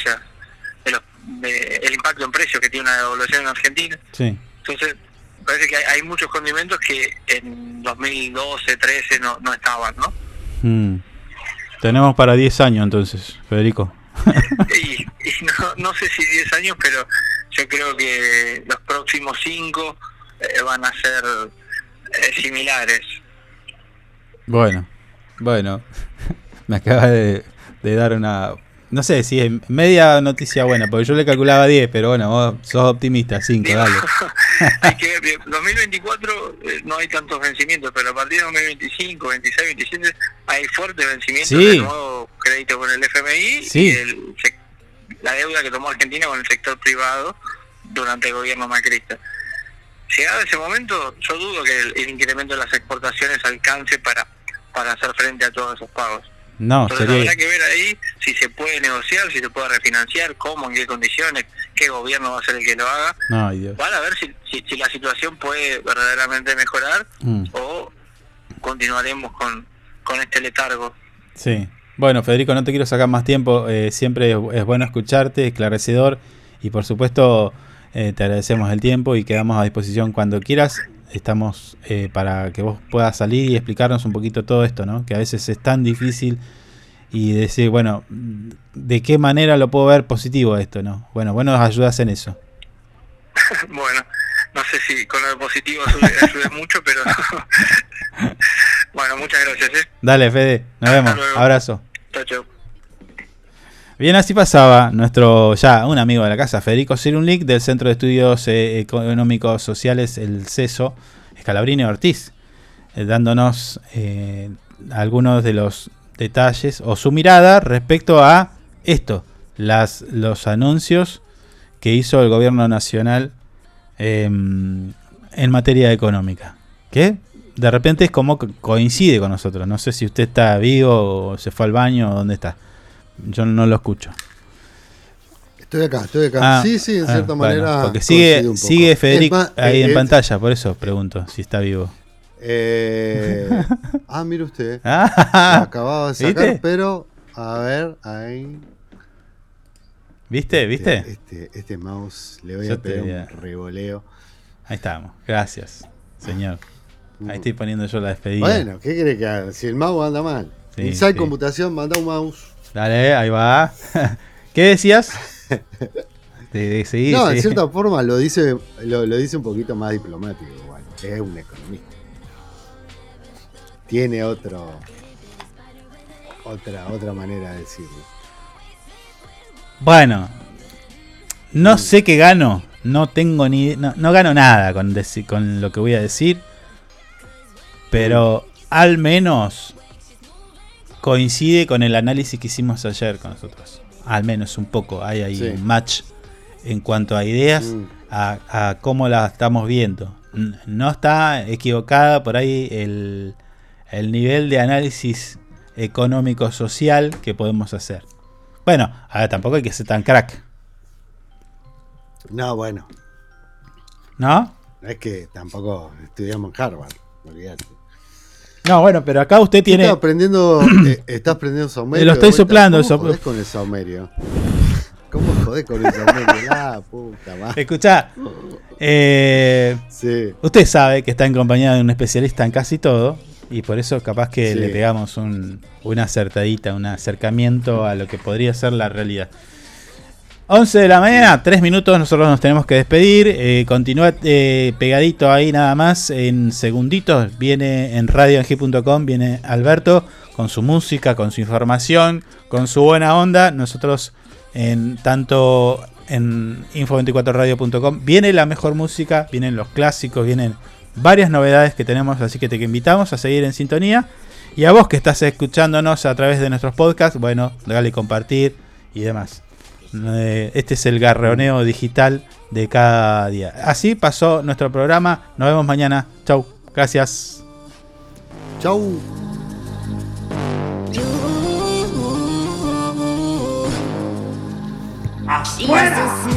de los- de- el impacto en precios que tiene una devaluación en Argentina. Sí. Entonces, parece que hay, hay muchos condimentos que en 2012, 13 no, no estaban, ¿no? Mm. Tenemos para 10 años entonces, Federico. y, y no, no sé si 10 años, pero yo creo que los próximos 5 van a ser eh, similares. Bueno, bueno. Me acaba de, de dar una... No sé si es media noticia buena, porque yo le calculaba 10, pero bueno, vos sos optimista, 5, dale. hay que ver, bien, 2024 eh, no hay tantos vencimientos, pero a partir de 2025, 26, 27 hay fuertes vencimientos Sí. de nuevo crédito con el FMI Sí. y el la deuda que tomó Argentina con el sector privado durante el gobierno macrista. Llegado ese momento, yo dudo que el, el incremento de las exportaciones alcance para, para hacer frente a todos esos pagos. No, Entonces sería. habrá que ver ahí si se puede negociar, si se puede refinanciar, cómo, en qué condiciones, qué gobierno va a ser el que lo haga. No. Van a ver si, si, si la situación puede verdaderamente mejorar Mm, o continuaremos con, con este letargo. sí. Bueno, Federico, no te quiero sacar más tiempo. eh, siempre es, es bueno escucharte, esclarecedor. Y por supuesto, eh, te agradecemos el tiempo y quedamos a disposición cuando quieras. Estamos eh, para que vos puedas salir y explicarnos un poquito todo esto, ¿no? Que a veces es tan difícil y decir, bueno, ¿de qué manera lo puedo ver positivo esto, no? Bueno, bueno, nos ayudas en eso. bueno, no sé si con lo positivo ayude, mucho, pero bueno, muchas gracias. ¿eh? Dale, Fede, nos vemos. Abrazo. Chao, chao. Bien, así pasaba nuestro ya un amigo de la casa, Federico Cirunlic, del Centro de Estudios eh, Económicos Sociales, el CESO, Escalabrini Ortiz, eh, dándonos eh, algunos de los detalles o su mirada respecto a esto, las, los anuncios que hizo el gobierno nacional em, en materia económica. Que de repente es como coincide con nosotros. No sé si usted está vivo o se fue al baño o dónde está. Yo no lo escucho. Estoy acá, estoy acá. Ah, sí, sí, en ah, cierta bueno, manera. Porque sigue, sigue Es Federico más, ahí eh, en eh, pantalla, por eso pregunto si está vivo. eh, ah, mire usted. Ah, acababa de sacar, ¿viste? pero a ver, ahí. ¿Viste? ¿Viste? Este, este mouse le voy Yo a pegar un revoleo. Ahí estamos. Gracias, señor. Ahí estoy poniendo yo la despedida. Bueno, ¿qué quiere que haga? Si el mouse anda mal. Sí, Inside sí. Computación, manda un mouse. Dale, ahí va. ¿Qué decías? Sí, sí, no, sí. en cierta forma lo dice, lo, lo dice un poquito más diplomático igual. Es un economista. Tiene otro otra, otra manera de decirlo. Bueno, no sé qué gano. No tengo ni. No, no gano nada con, con lo que voy a decir. Pero al menos coincide con el análisis que hicimos ayer con nosotros. Al menos un poco. Hay ahí Sí. un match en cuanto a ideas, Mm. a, a cómo la estamos viendo. No está equivocada por ahí el, el nivel de análisis económico-social que podemos hacer. Bueno, ahora tampoco hay que ser tan crack, No, bueno, ¿no? no es que tampoco estudiamos en Harvard, olvídate. No, bueno, pero acá usted tiene. Estás aprendiendo, eh, estás aprendiendo saumerio. Lo estoy soplando, ¿Cómo jodés con el saumerio? ¿Cómo jodés con el saumerio? Ah, puta madre. Escuchá, eh, Sí. usted sabe que está en compañía de un especialista en casi todo y por eso capaz que Sí. le pegamos un, una acertadita, un acercamiento a lo que podría ser la realidad. 11 de la mañana, 3 minutos, nosotros nos tenemos que despedir. Eh, continúa eh, pegadito ahí nada más, en segunditos. Viene en radioangi.com, viene Alberto con su música, con su información, con su buena onda. Nosotros, en tanto en info24radio.com, viene la mejor música, vienen los clásicos, vienen varias novedades que tenemos, así que te invitamos a seguir en sintonía. Y a vos que estás escuchándonos a través de nuestros podcasts, bueno, dale compartir y demás. Eh, Este es el garroneo digital de cada día. Así pasó nuestro programa. Nos vemos mañana. Chau. Gracias. Chau. She's